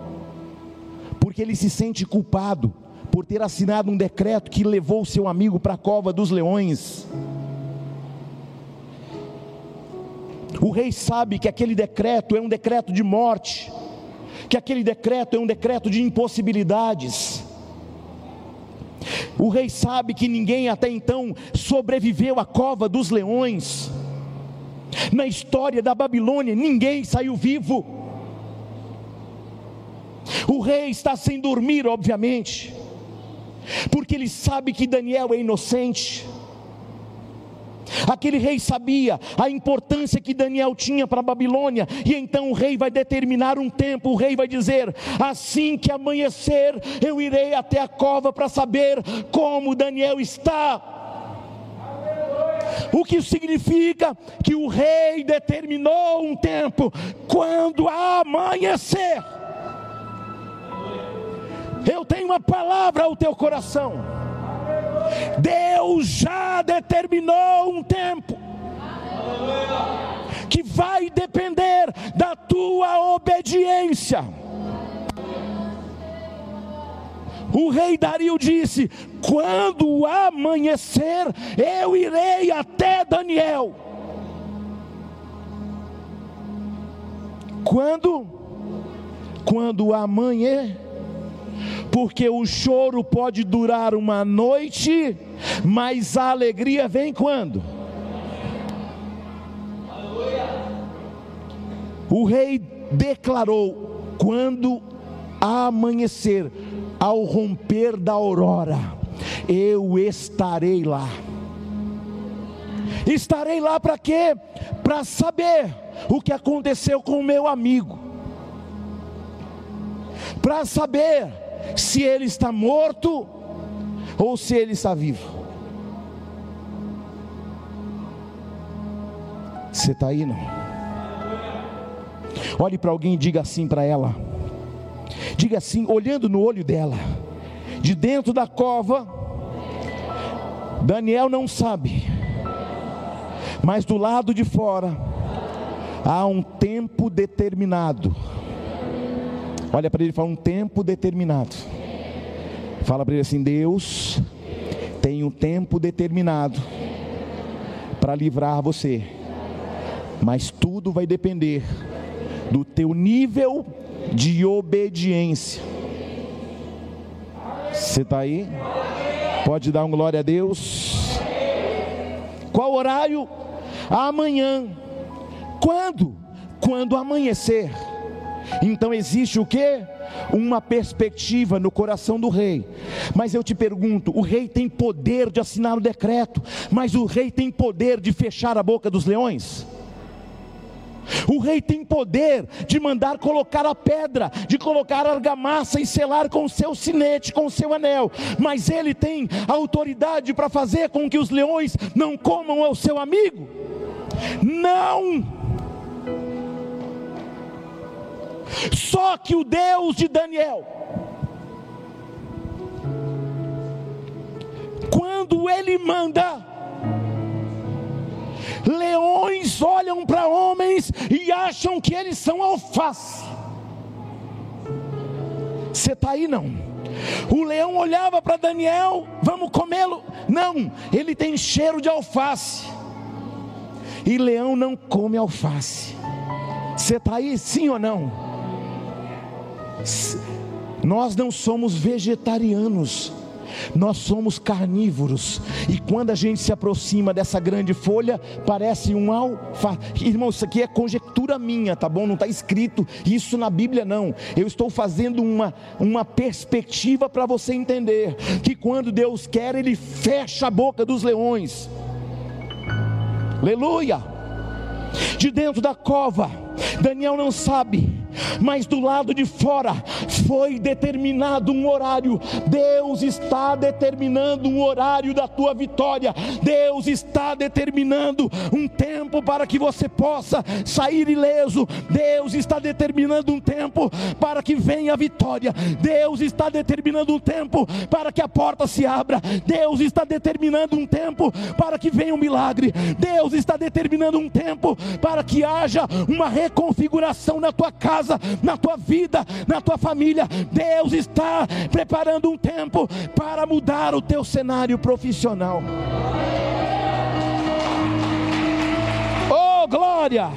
Porque ele se sente culpado por ter assinado um decreto que levou seu amigo para a cova dos leões. O rei sabe que aquele decreto é um decreto de morte, que aquele decreto é um decreto de impossibilidades. O rei sabe que ninguém até então sobreviveu à cova dos leões. Na história da Babilônia, ninguém saiu vivo. O rei está sem dormir, obviamente, porque ele sabe que Daniel é inocente. Aquele rei sabia a importância que Daniel tinha para a Babilônia, e então o rei vai determinar um tempo. O rei vai dizer: Assim que amanhecer, eu irei até a cova para saber como Daniel está. O que significa que o rei determinou um tempo, quando amanhecer. Eu tenho uma palavra ao teu coração Deus já determinou um tempo que vai depender da tua obediência. O rei Dario disse: Quando amanhecer, eu irei até Daniel. Quando? Quando amanhecer porque o choro pode durar uma noite, mas a alegria vem quando? O rei declarou: quando amanhecer, ao romper da aurora, eu estarei lá. Estarei lá para quê? Para saber o que aconteceu com o meu amigo, para saber se ele está morto ou se ele está vivo. Você está aí não? Olhe para alguém e diga assim para ela. Diga assim, olhando no olho dela, de dentro da cova, Daniel não sabe, mas do lado de fora há um tempo determinado Olha para ele e fala um tempo determinado. Fala para ele assim: Deus tem um tempo determinado para livrar você, mas tudo vai depender do teu nível de obediência. Você está aí? Pode dar um glória a Deus? Qual horário? Amanhã. Quando? Quando amanhecer. Então existe o que? Uma perspectiva no coração do rei. Mas eu te pergunto: o rei tem poder de assinar o decreto, mas o rei tem poder de fechar a boca dos leões? O rei tem poder de mandar colocar a pedra, de colocar argamassa e selar com o seu sinete, com o seu anel, mas ele tem autoridade para fazer com que os leões não comam o seu amigo? Não! Só que o Deus de Daniel, quando ele manda, leões olham para homens e acham que eles são alface. Você está aí não? O leão olhava para Daniel, vamos comê-lo? Não, ele tem cheiro de alface. E leão não come alface. Você está aí, sim ou não? Nós não somos vegetarianos, nós somos carnívoros, e quando a gente se aproxima dessa grande folha, parece um alfa. Irmão, isso aqui é conjectura minha, tá bom? Não está escrito isso na Bíblia, não. Eu estou fazendo uma, uma perspectiva para você entender que quando Deus quer, Ele fecha a boca dos leões. Aleluia! De dentro da cova, Daniel não sabe mas do lado de fora foi determinado um horário. Deus está determinando um horário da tua vitória. Deus está determinando um tempo para que você possa sair ileso. Deus está determinando um tempo para que venha a vitória. Deus está determinando um tempo para que a porta se abra. Deus está determinando um tempo para que venha um milagre. Deus está determinando um tempo para que haja uma reconfiguração na tua casa casa, na tua vida, na tua família. Deus está preparando um tempo para mudar o teu cenário profissional. Oh, glória!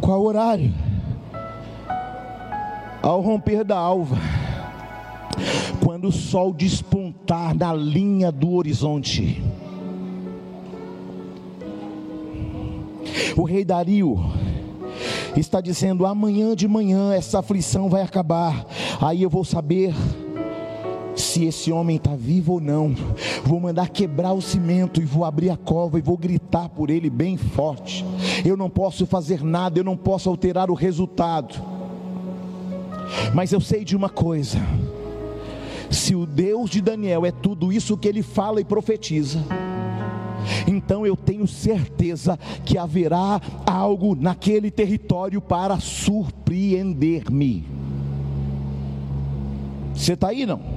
Qual horário? Ao romper da alva quando o sol despontar na linha do horizonte. O rei Dario, está dizendo: amanhã de manhã essa aflição vai acabar, aí eu vou saber se esse homem está vivo ou não. Vou mandar quebrar o cimento e vou abrir a cova e vou gritar por ele bem forte. Eu não posso fazer nada, eu não posso alterar o resultado. Mas eu sei de uma coisa: se o Deus de Daniel é tudo isso que ele fala e profetiza, então eu tenho certeza que haverá algo naquele território para surpreender-me. Você está aí não?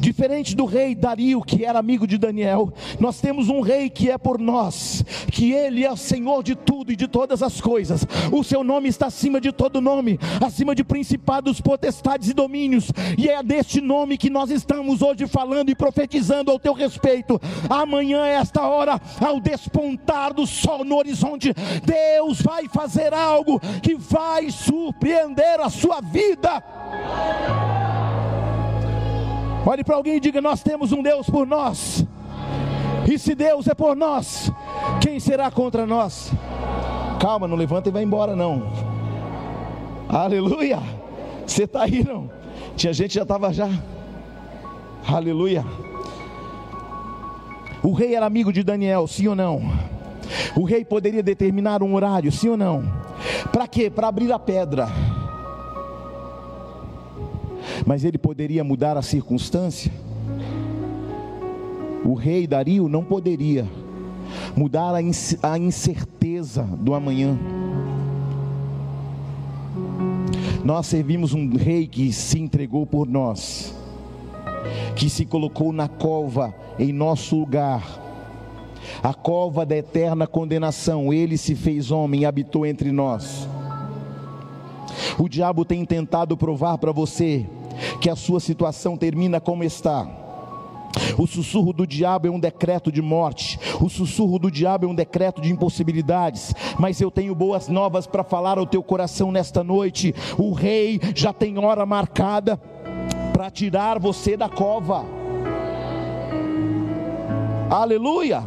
Diferente do rei Dario, que era amigo de Daniel, nós temos um rei que é por nós, que ele é o Senhor de tudo e de todas as coisas. O seu nome está acima de todo nome, acima de principados, potestades e domínios, e é deste nome que nós estamos hoje falando e profetizando ao teu respeito. Amanhã, esta hora, ao despontar do sol no horizonte, Deus vai fazer algo que vai surpreender a sua vida. Olhe para alguém e diga: Nós temos um Deus por nós. E se Deus é por nós, quem será contra nós? Calma, não levanta e vai embora, não. Aleluia. Você está aí, não? Tinha gente já estava já. Aleluia. O rei era amigo de Daniel, sim ou não? O rei poderia determinar um horário, sim ou não? Para quê? Para abrir a pedra mas ele poderia mudar a circunstância? O rei Dario não poderia mudar a incerteza do amanhã. Nós servimos um rei que se entregou por nós, que se colocou na cova em nosso lugar, a cova da eterna condenação. Ele se fez homem e habitou entre nós. O diabo tem tentado provar para você que a sua situação termina como está. O sussurro do diabo é um decreto de morte, o sussurro do diabo é um decreto de impossibilidades. Mas eu tenho boas novas para falar ao teu coração nesta noite. O rei já tem hora marcada para tirar você da cova. Aleluia!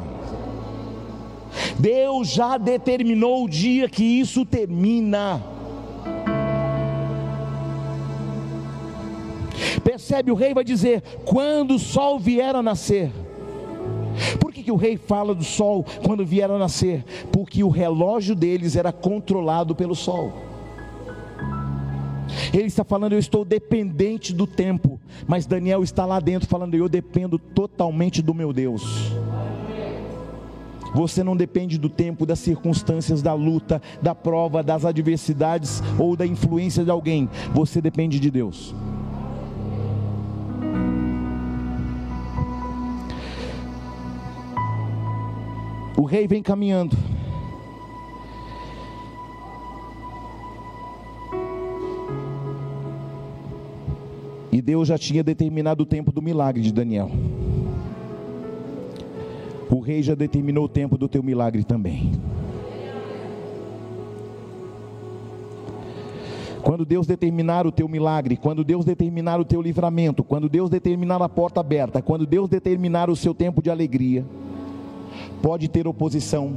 Deus já determinou o dia que isso termina. Percebe? O rei vai dizer: quando o sol vier a nascer. Por que, que o rei fala do sol quando vier a nascer? Porque o relógio deles era controlado pelo sol. Ele está falando, eu estou dependente do tempo. Mas Daniel está lá dentro falando, eu dependo totalmente do meu Deus. Você não depende do tempo, das circunstâncias, da luta, da prova, das adversidades ou da influência de alguém. Você depende de Deus. O rei vem caminhando. E Deus já tinha determinado o tempo do milagre de Daniel. O rei já determinou o tempo do teu milagre também. Quando Deus determinar o teu milagre, quando Deus determinar o teu livramento, quando Deus determinar a porta aberta, quando Deus determinar o seu tempo de alegria, Pode ter oposição,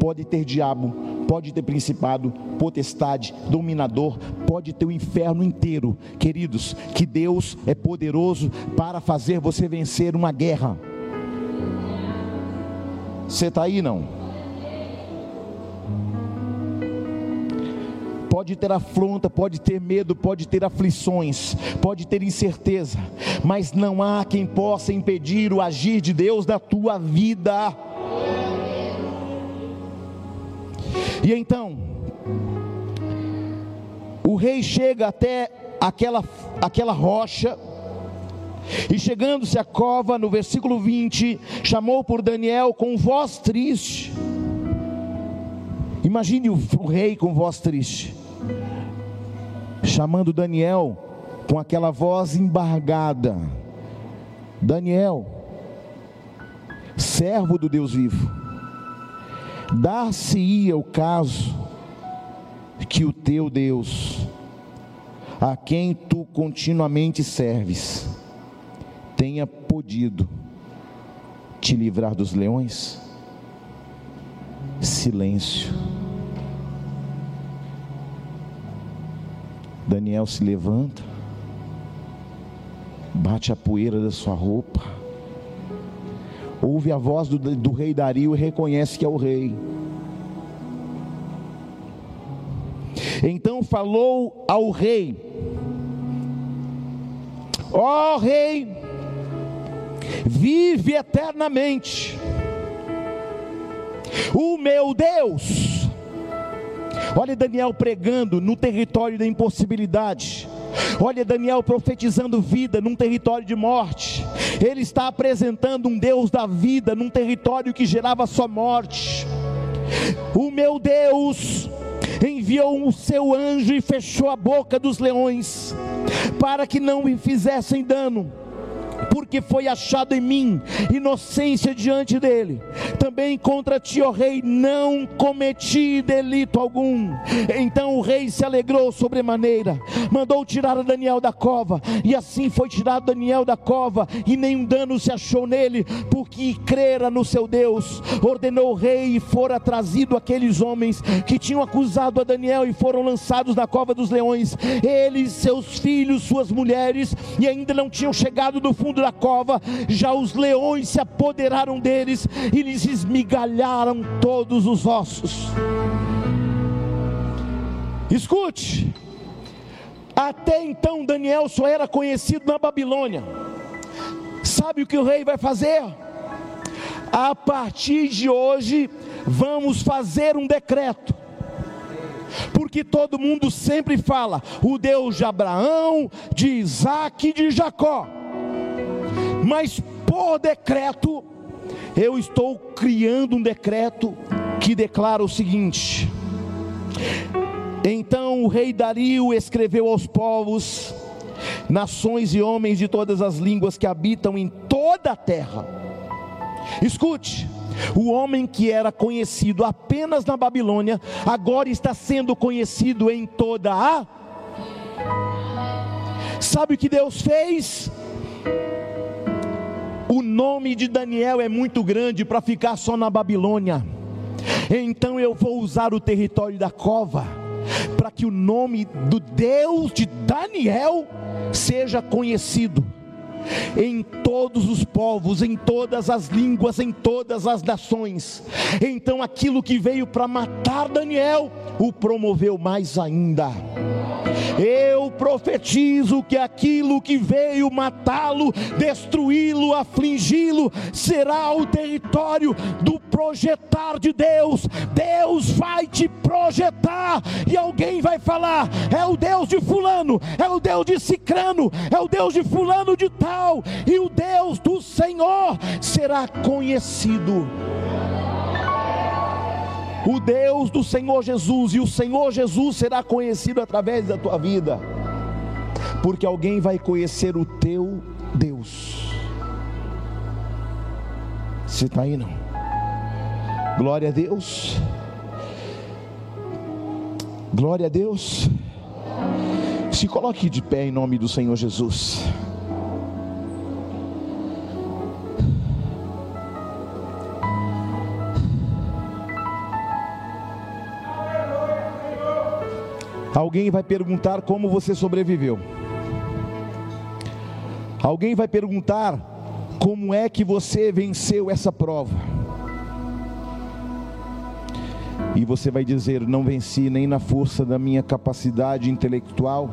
pode ter diabo, pode ter principado, potestade, dominador, pode ter o inferno inteiro. Queridos, que Deus é poderoso para fazer você vencer uma guerra. Você está aí não? pode ter afronta, pode ter medo, pode ter aflições, pode ter incerteza, mas não há quem possa impedir o agir de Deus na tua vida. E então, o rei chega até aquela, aquela rocha, e chegando-se à cova, no versículo 20, chamou por Daniel com voz triste. Imagine o, o rei com voz triste chamando Daniel com aquela voz embargada: Daniel, servo do Deus vivo. Dar-se-ia o caso que o teu Deus, a quem tu continuamente serves, tenha podido te livrar dos leões? Silêncio. Daniel se levanta, bate a poeira da sua roupa, ouve a voz do, do rei Dario e reconhece que é o rei. Então falou ao rei: Ó oh, rei, vive eternamente. O meu Deus. Olha Daniel pregando no território da impossibilidade. Olha Daniel profetizando vida num território de morte. Ele está apresentando um Deus da vida num território que gerava só morte. O meu Deus enviou o seu anjo e fechou a boca dos leões, para que não me fizessem dano porque foi achado em mim inocência diante dele. Também contra ti, ó rei, não cometi delito algum. Então o rei se alegrou sobremaneira, mandou tirar Daniel da cova, e assim foi tirado Daniel da cova, e nenhum dano se achou nele, porque crera no seu Deus. Ordenou o rei e fora trazido aqueles homens que tinham acusado a Daniel e foram lançados na cova dos leões. Eles, seus filhos, suas mulheres, e ainda não tinham chegado do fundo da cova, já os leões se apoderaram deles e lhes esmigalharam todos os ossos. Escute, até então Daniel só era conhecido na Babilônia. Sabe o que o rei vai fazer? A partir de hoje, vamos fazer um decreto porque todo mundo sempre fala: o Deus de Abraão, de Isaac e de Jacó mas por decreto, eu estou criando um decreto que declara o seguinte: então o rei Dario escreveu aos povos, nações e homens de todas as línguas que habitam em toda a terra. Escute, o homem que era conhecido apenas na Babilônia, agora está sendo conhecido em toda a. Sabe o que Deus fez? O nome de Daniel é muito grande para ficar só na Babilônia. Então eu vou usar o território da cova para que o nome do Deus de Daniel seja conhecido em todos os povos, em todas as línguas, em todas as nações. Então aquilo que veio para matar Daniel, o promoveu mais ainda. Eu profetizo que aquilo que veio matá-lo, destruí-lo, afligi-lo, será o território do projetar de Deus. Deus vai te projetar e alguém vai falar: é o Deus de Fulano, é o Deus de Cicrano, é o Deus de Fulano de Tal, e o Deus do Senhor será conhecido o Deus do Senhor Jesus, e o Senhor Jesus será conhecido através da tua vida, porque alguém vai conhecer o teu Deus. Você está aí não? Glória a Deus. Glória a Deus. Se coloque de pé em nome do Senhor Jesus. Alguém vai perguntar como você sobreviveu. Alguém vai perguntar como é que você venceu essa prova. E você vai dizer: Não venci nem na força da minha capacidade intelectual,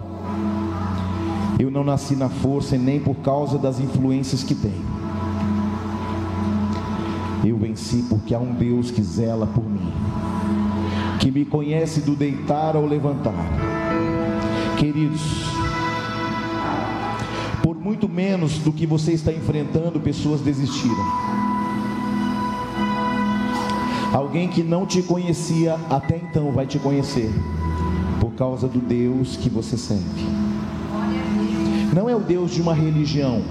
eu não nasci na força e nem por causa das influências que tenho. Eu venci porque há um Deus que zela por mim que me conhece do deitar ao levantar. Queridos, por muito menos do que você está enfrentando, pessoas desistiram. Alguém que não te conhecia até então vai te conhecer, por causa do Deus que você serve. Não é o Deus de uma religião,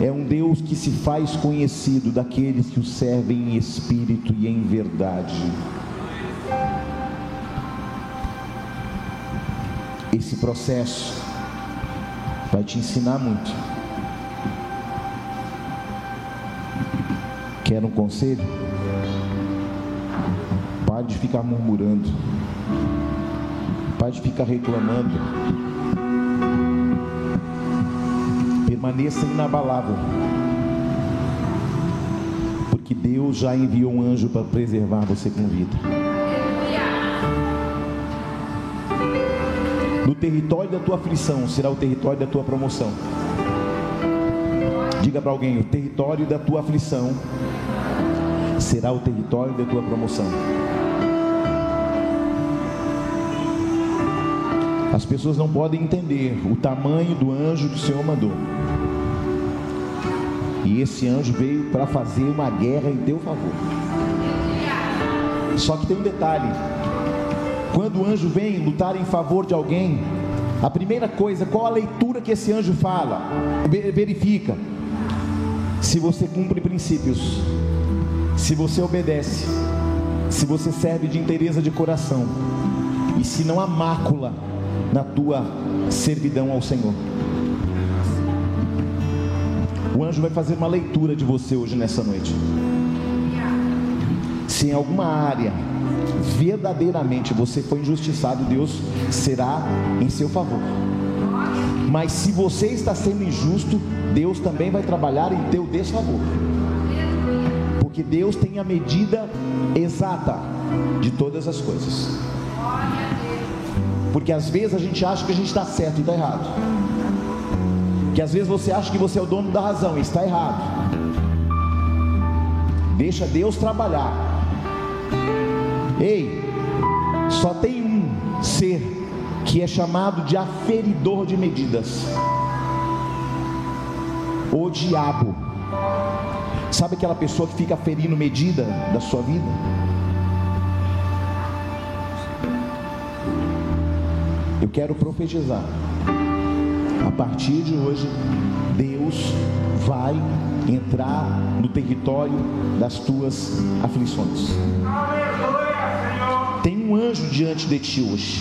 é um Deus que se faz conhecido daqueles que o servem em espírito e em verdade. Esse processo vai te ensinar muito. Quer um conselho? Pare de ficar murmurando. Pare de ficar reclamando. Permaneça inabalável. Porque Deus já enviou um anjo para preservar você com vida. No território da tua aflição será o território da tua promoção. Diga para alguém: o território da tua aflição será o território da tua promoção. As pessoas não podem entender o tamanho do anjo que o Senhor mandou. E esse anjo veio para fazer uma guerra em teu favor. Só que tem um detalhe: quando o anjo vem lutar em favor de alguém, a primeira coisa, qual a leitura que esse anjo fala? Verifica se você cumpre princípios, se você obedece, se você serve de inteireza de coração e se não há mácula na tua servidão ao Senhor. O anjo vai fazer uma leitura de você hoje nessa noite. Se em alguma área verdadeiramente você foi injustiçado, Deus será em seu favor. Mas se você está sendo injusto, Deus também vai trabalhar em teu desfavor. Porque Deus tem a medida exata de todas as coisas. Porque às vezes a gente acha que a gente está certo e está errado. Que às vezes você acha que você é o dono da razão e está errado. Deixa Deus trabalhar. Ei, só tem um ser que é chamado de aferidor de medidas. O diabo. Sabe aquela pessoa que fica aferindo medida da sua vida? Eu quero profetizar. A partir de hoje, Deus vai entrar no território das tuas aflições. Anjo diante de ti hoje.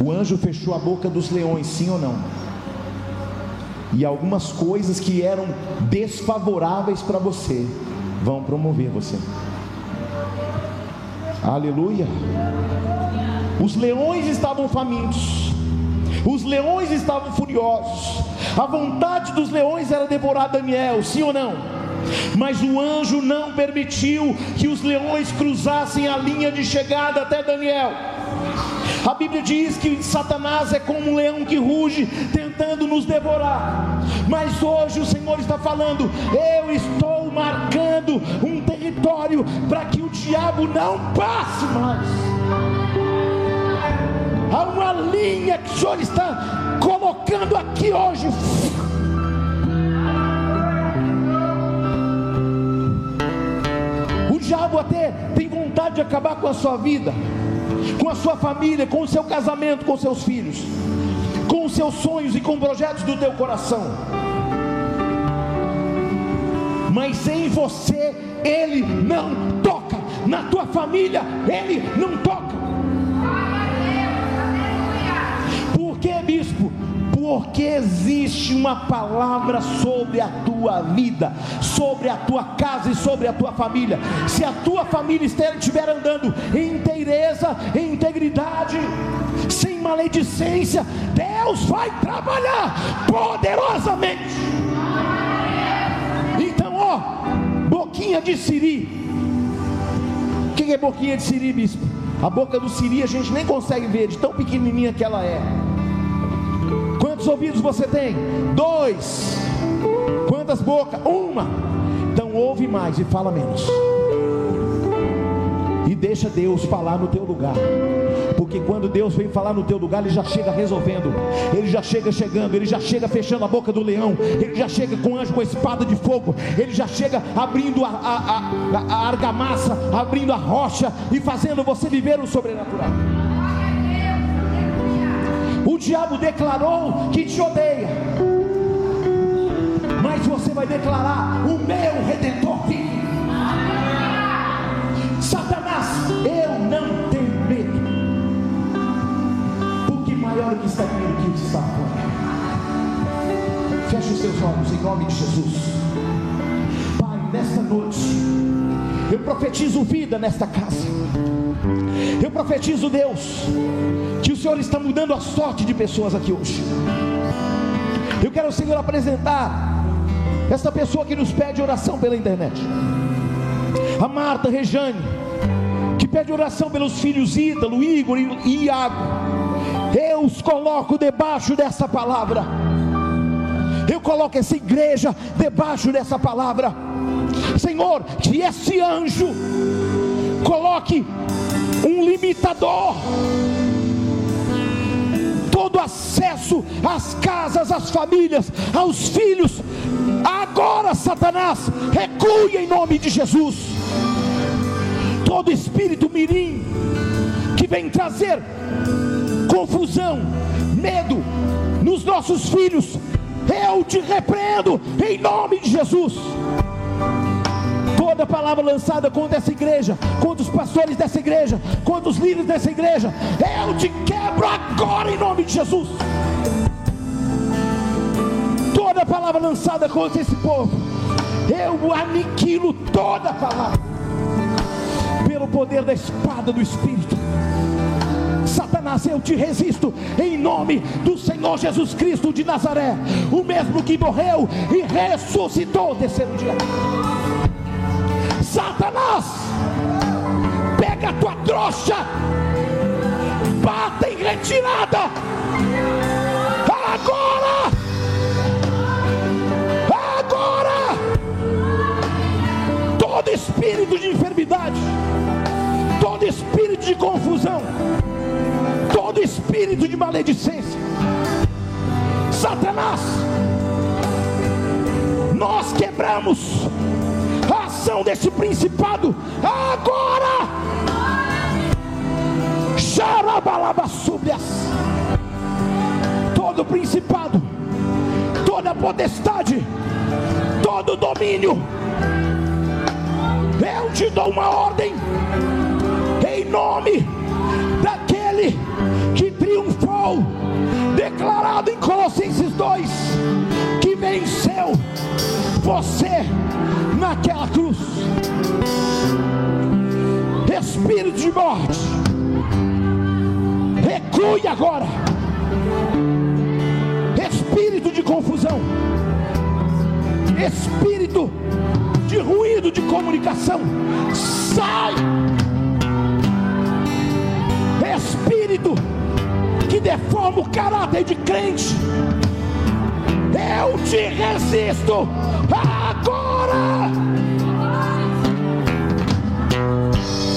O anjo fechou a boca dos leões, sim ou não? E algumas coisas que eram desfavoráveis para você vão promover você. Aleluia. Os leões estavam famintos, os leões estavam furiosos. A vontade dos leões era devorar Daniel, sim ou não? Mas o anjo não permitiu que os leões cruzassem a linha de chegada até Daniel. A Bíblia diz que Satanás é como um leão que ruge, tentando nos devorar. Mas hoje o Senhor está falando: eu estou marcando um território para que o diabo não passe mais. Há uma linha que o Senhor está colocando aqui hoje. Diabo até tem vontade de acabar com a sua vida, com a sua família, com o seu casamento, com seus filhos, com os seus sonhos e com projetos do teu coração. Mas em você ele não toca, na tua família ele não toca. que, bispo? Porque existe uma palavra sobre a tua vida, sobre a tua casa e sobre a tua família. Se a tua família estiver andando em inteireza, em integridade, sem maledicência, Deus vai trabalhar poderosamente. Então, ó, boquinha de siri. O que é boquinha de siri, bispo? A boca do siri a gente nem consegue ver, de tão pequenininha que ela é. Quantos ouvidos você tem? Dois. Quantas bocas? Uma. Então ouve mais e fala menos. E deixa Deus falar no teu lugar. Porque quando Deus vem falar no teu lugar, Ele já chega resolvendo, Ele já chega chegando, Ele já chega fechando a boca do leão, Ele já chega com anjo com espada de fogo, Ele já chega abrindo a, a, a, a argamassa, abrindo a rocha e fazendo você viver o sobrenatural diabo declarou que te odeia, mas você vai declarar: O meu redentor vive. Satanás, eu não tenho medo, porque maior que está comigo que o que está fora. Feche os seus olhos em nome de Jesus, Pai, nesta noite Eu profetizo vida nesta casa. Eu profetizo, Deus, que o Senhor está mudando a sorte de pessoas aqui hoje. Eu quero, Senhor, apresentar esta pessoa que nos pede oração pela internet. A Marta Rejane, que pede oração pelos filhos Ítalo, Igor e Iago. Eu os coloco debaixo dessa palavra. Eu coloco essa igreja debaixo dessa palavra. Senhor, que esse anjo coloque um limitador. Todo acesso às casas, às famílias, aos filhos. Agora, Satanás, recue em nome de Jesus. Todo espírito mirim que vem trazer confusão, medo nos nossos filhos, eu te repreendo em nome de Jesus. Toda palavra lançada contra essa igreja, contra os pastores dessa igreja, contra os líderes dessa igreja, eu te quebro agora em nome de Jesus. Toda palavra lançada contra esse povo, eu aniquilo toda palavra, pelo poder da espada do Espírito. Satanás, eu te resisto em nome do Senhor Jesus Cristo de Nazaré, o mesmo que morreu e ressuscitou terceiro dia. Satanás, pega a tua trouxa, bata em retirada, agora, agora, todo espírito de enfermidade, todo espírito de confusão, todo espírito de maledicência, Satanás, nós quebramos ação desse principado agora. Xarabalabasúbias. Todo principado, toda potestade, todo domínio. Eu te dou uma ordem em nome daquele que triunfou, declarado em Colossenses 2, que venceu você naquela cruz. Espírito de morte, recue agora. Espírito de confusão, espírito de ruído de comunicação, sai. Espírito que deforma o caráter de crente, eu te resisto agora.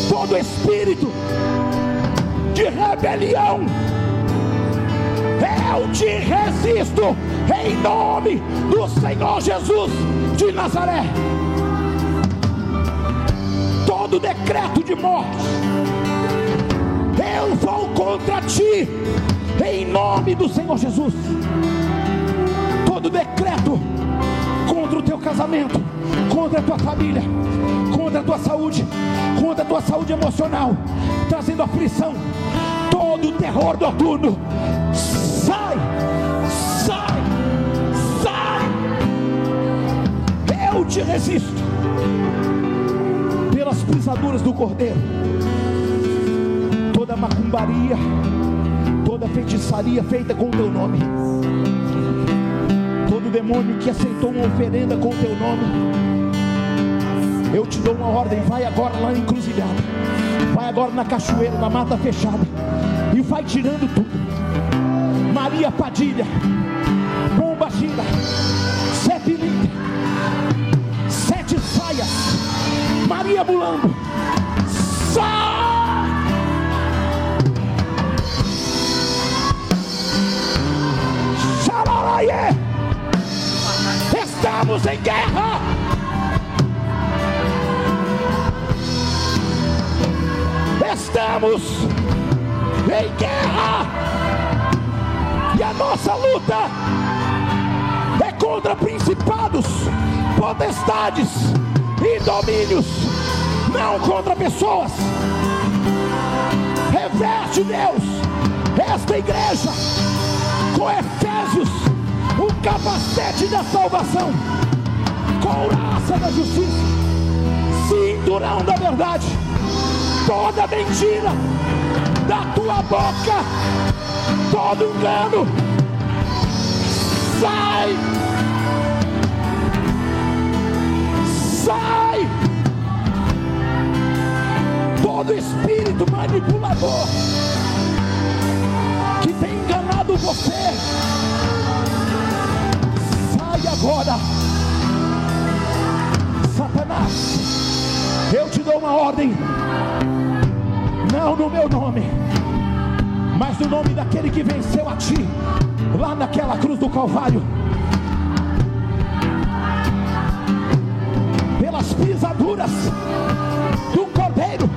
Todo espírito de rebelião, eu te resisto em nome do Senhor Jesus de Nazaré. Todo decreto de morte, eu vou contra ti em nome do Senhor Jesus. Todo decreto contra o teu casamento, contra a tua família, contra a tua saúde, contra a tua saúde emocional, trazendo aflição, todo o terror noturno, sai, sai, sai. Eu te resisto pelas pisaduras do cordeiro, toda macumbaria, toda feitiçaria feita com o teu nome demônio que aceitou uma oferenda com o teu nome, eu te dou uma ordem, vai agora lá na encruzilhada, vai agora na cachoeira, na mata fechada, e vai tirando tudo. Maria Padilha, Bomba Gira, Sete Linda, Sete Saias, Maria Bulambo, Estamos em guerra! Estamos em guerra! E a nossa luta é contra principados, potestades e domínios, não contra pessoas. Reveste Deus esta igreja com Efésios, capacete da salvação, couraça da justiça, cinturão da verdade, toda mentira da tua boca, todo engano, sai, sai, todo espírito manipulador que tem enganado você, agora, Satanás, eu te dou uma ordem. Não no meu nome, mas no nome daquele que venceu a ti, lá naquela cruz do Calvário. Pelas pisaduras do Cordeiro,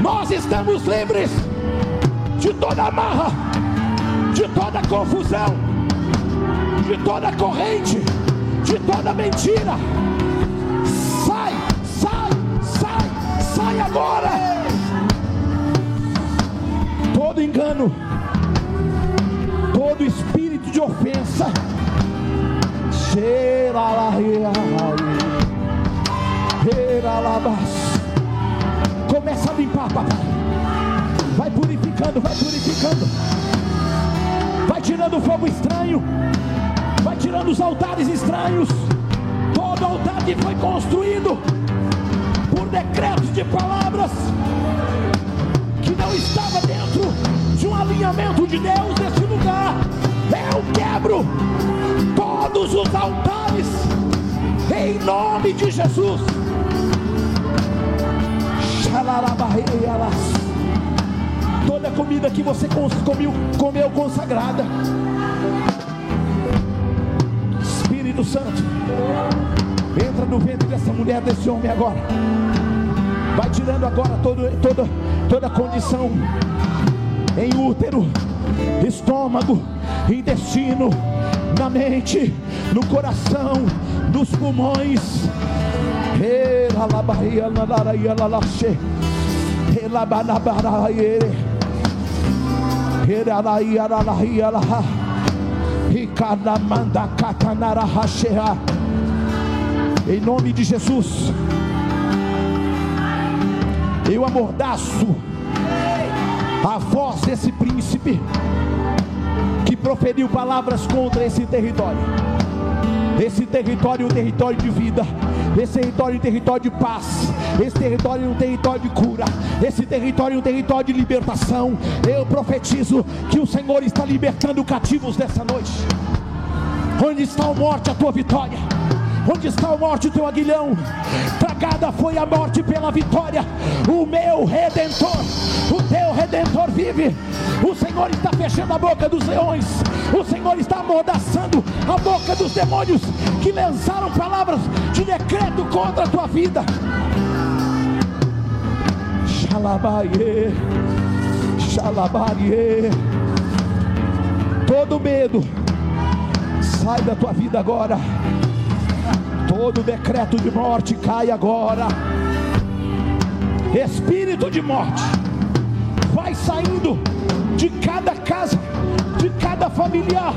nós estamos livres de toda amarra, de toda confusão, de toda corrente, de toda mentira. Sai, sai, sai, sai agora todo engano, todo espírito de ofensa. Começa a limpar, papai. Vai purificando, vai purificando. Vai tirando o fogo estranho. Tirando os altares estranhos. Todo altar que foi construído por decretos de palavras que não estava dentro de um alinhamento de Deus nesse lugar. Eu quebro todos os altares em nome de Jesus. Toda comida que você comeu consagrada. Santo, entra no ventre dessa mulher, desse homem agora. Vai tirando agora todo, todo, toda condição em útero, estômago, intestino, na mente, no coração, nos pulmões. Em nome de Jesus. Eu amordaço a voz desse príncipe que proferiu palavras contra esse território. Esse território é um território de vida, esse território é um território de paz, esse território é um território de cura, esse território é um território de libertação. Eu profetizo que o Senhor está libertando cativos dessa noite. Onde está a morte, a tua vitória? Onde está a morte, o teu aguilhão? Foi a morte pela vitória. O meu redentor, o teu redentor vive. O Senhor está fechando a boca dos leões. O Senhor está amordaçando a boca dos demônios que lançaram palavras de decreto contra a tua vida. Xalabaie, xalabaie. Todo medo sai da tua vida agora. Todo decreto de morte cai agora. Espírito de morte, vai saindo de cada casa, de cada familiar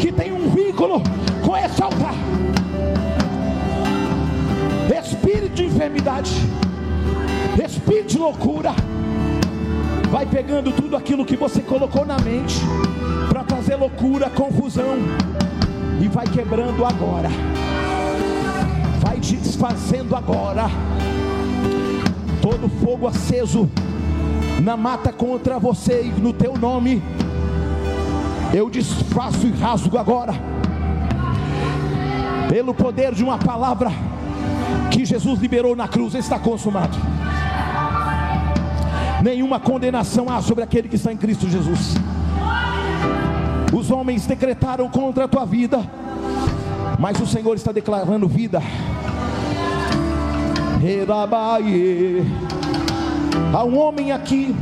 que tem um vínculo com esse altar. Espírito de enfermidade, espírito de loucura, vai pegando tudo aquilo que você colocou na mente para trazer loucura, confusão e vai quebrando agora desfazendo agora todo fogo aceso na mata contra você e no teu nome. Eu desfaço e rasgo agora, pelo poder de uma palavra que Jesus liberou na cruz, está consumado. Nenhuma condenação há sobre aquele que está em Cristo Jesus. Os homens decretaram contra a tua vida, mas o Senhor está declarando vida. Há um homem aqui,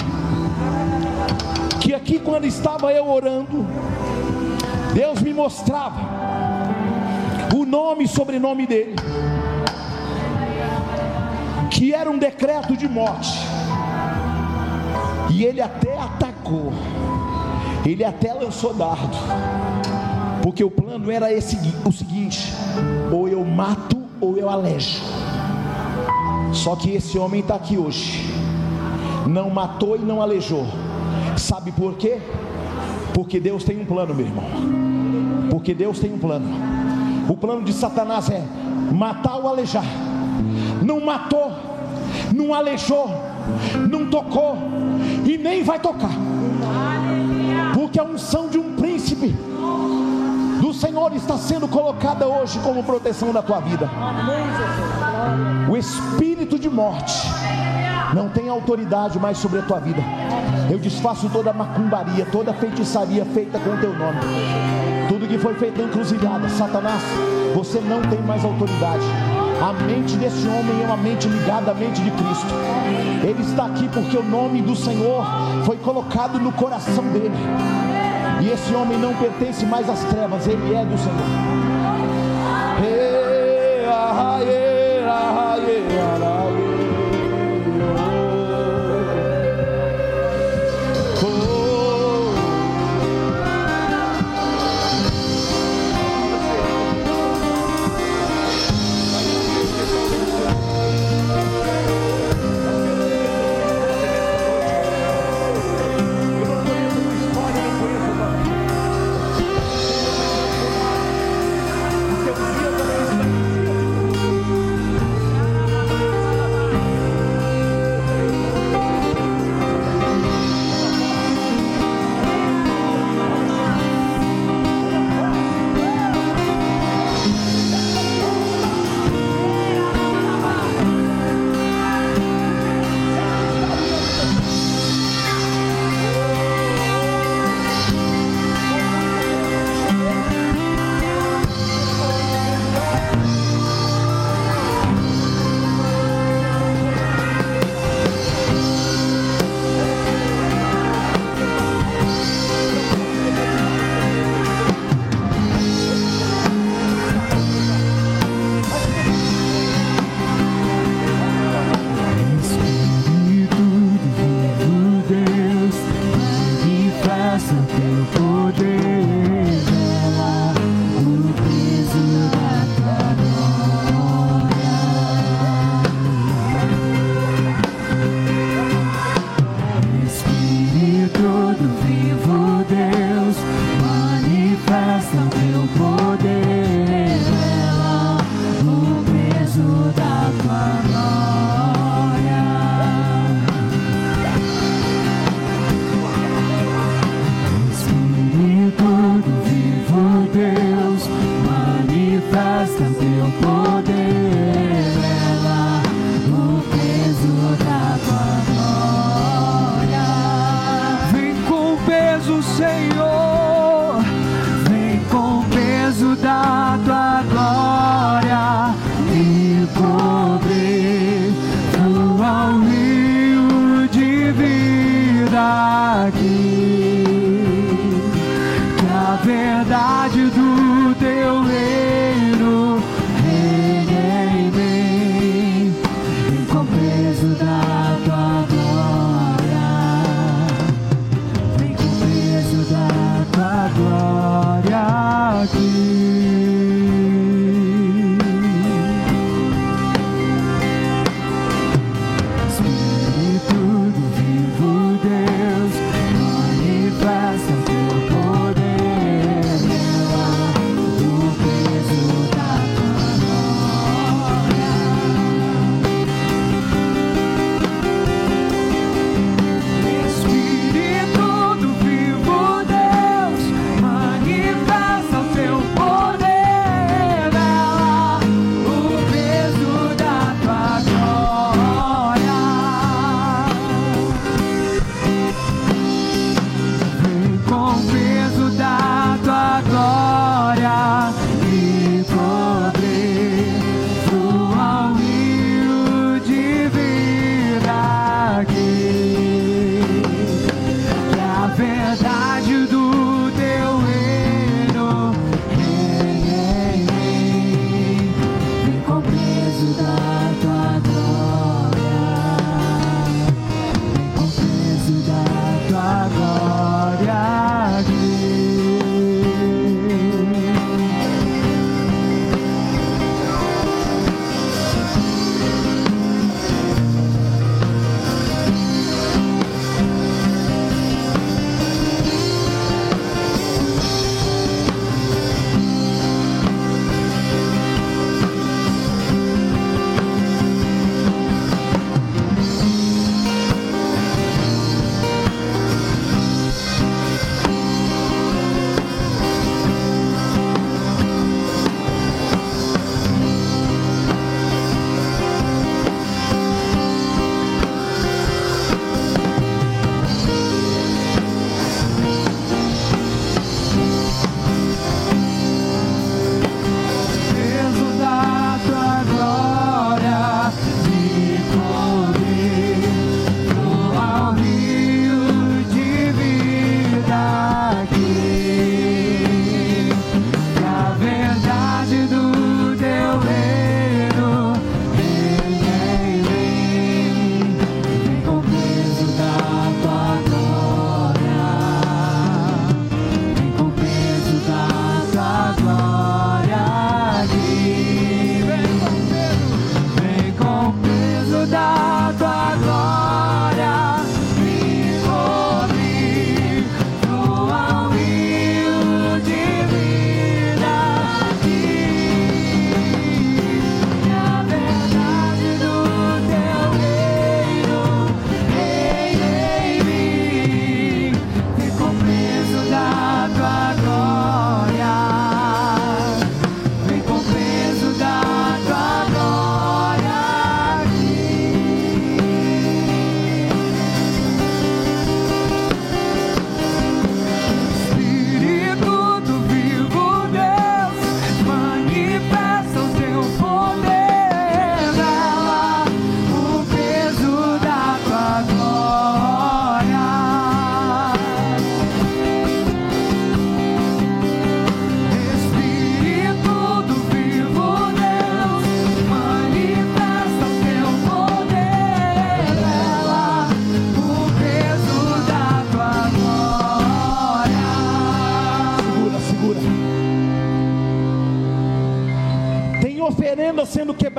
que aqui quando estava eu orando, Deus me mostrava o nome e sobrenome dele, que era um decreto de morte, e ele até atacou, ele até lançou dardo, porque o plano era esse, o seguinte: ou eu mato ou eu alejo. Só que esse homem está aqui hoje, não matou e não aleijou, sabe por quê? Porque Deus tem um plano, meu irmão. Porque Deus tem um plano. O plano de Satanás é matar ou aleijar. Não matou, não aleijou, não tocou e nem vai tocar. Porque a unção de um príncipe do Senhor está sendo colocada hoje como proteção da tua vida. O espírito de morte não tem autoridade mais sobre a tua vida. Eu desfaço toda macumbaria, toda feitiçaria feita com o teu nome. Tudo que foi feito encruzilhada, Satanás, você não tem mais autoridade. A mente desse homem é uma mente ligada à mente de Cristo. Ele está aqui porque o nome do Senhor foi colocado no coração dele. E esse homem não pertence mais às trevas, ele é do Senhor. Ah, yeah, cadenas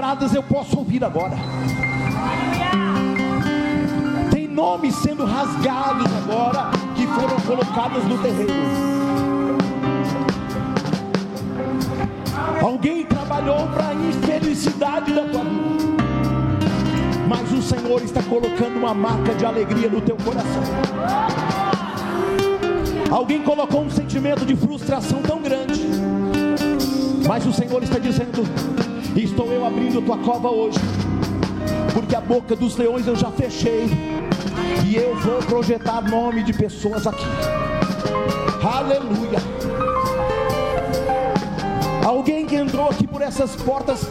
quebradas, eu posso ouvir agora. Tem nomes sendo rasgados agora que foram colocados no terreiro. Alguém trabalhou para a infelicidade da tua vida. Mas o Senhor está colocando uma marca de alegria no teu coração. Alguém colocou um sentimento de frustração tão grande. Mas o Senhor está dizendo: Estou eu abrindo tua cova hoje. Porque a boca dos leões eu já fechei. E eu vou projetar nome de pessoas aqui. Aleluia. Alguém que entrou aqui por essas portas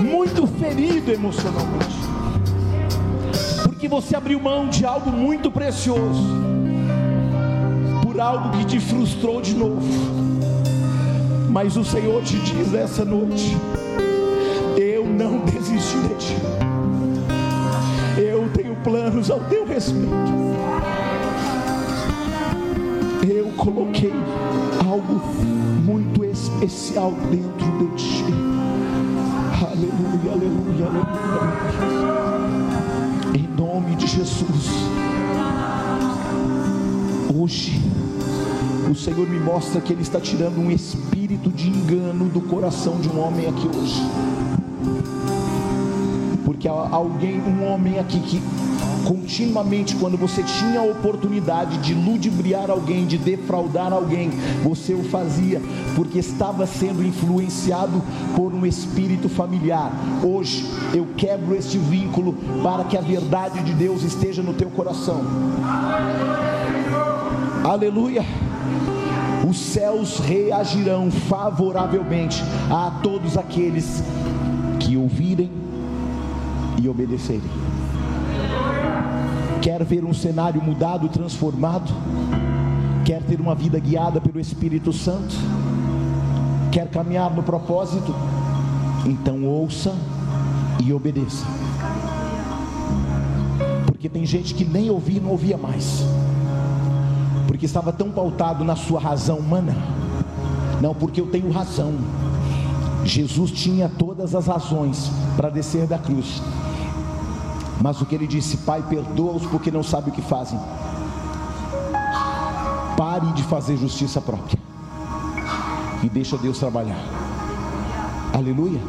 muito ferido emocionalmente. Porque você abriu mão de algo muito precioso. Por algo que te frustrou de novo. Mas o Senhor te diz essa noite: Eu tenho planos ao teu respeito. Eu coloquei algo muito especial dentro de ti. Aleluia, aleluia, aleluia. Em nome de Jesus. Hoje, o Senhor me mostra que Ele está tirando um espírito de engano do coração de um homem aqui hoje. Porque há alguém, um homem aqui que continuamente quando você tinha a oportunidade de ludibriar alguém, de defraudar alguém, você o fazia porque estava sendo influenciado por um espírito familiar. Hoje eu quebro este vínculo para que a verdade de Deus esteja no teu coração. Aleluia. Os céus reagirão favoravelmente a todos aqueles que ouvirem e obedecerem. Quer ver um cenário mudado, transformado? Quer ter uma vida guiada pelo Espírito Santo? Quer caminhar no propósito? Então ouça e obedeça. Porque tem gente que nem ouvia não ouvia mais. Porque estava tão pautado na sua razão humana. Não, porque eu tenho razão. Jesus tinha todas as razões para descer da cruz mas o que ele disse, Pai, perdoa-os porque não sabem o que fazem. Pare de fazer justiça própria e deixa Deus trabalhar. Aleluia.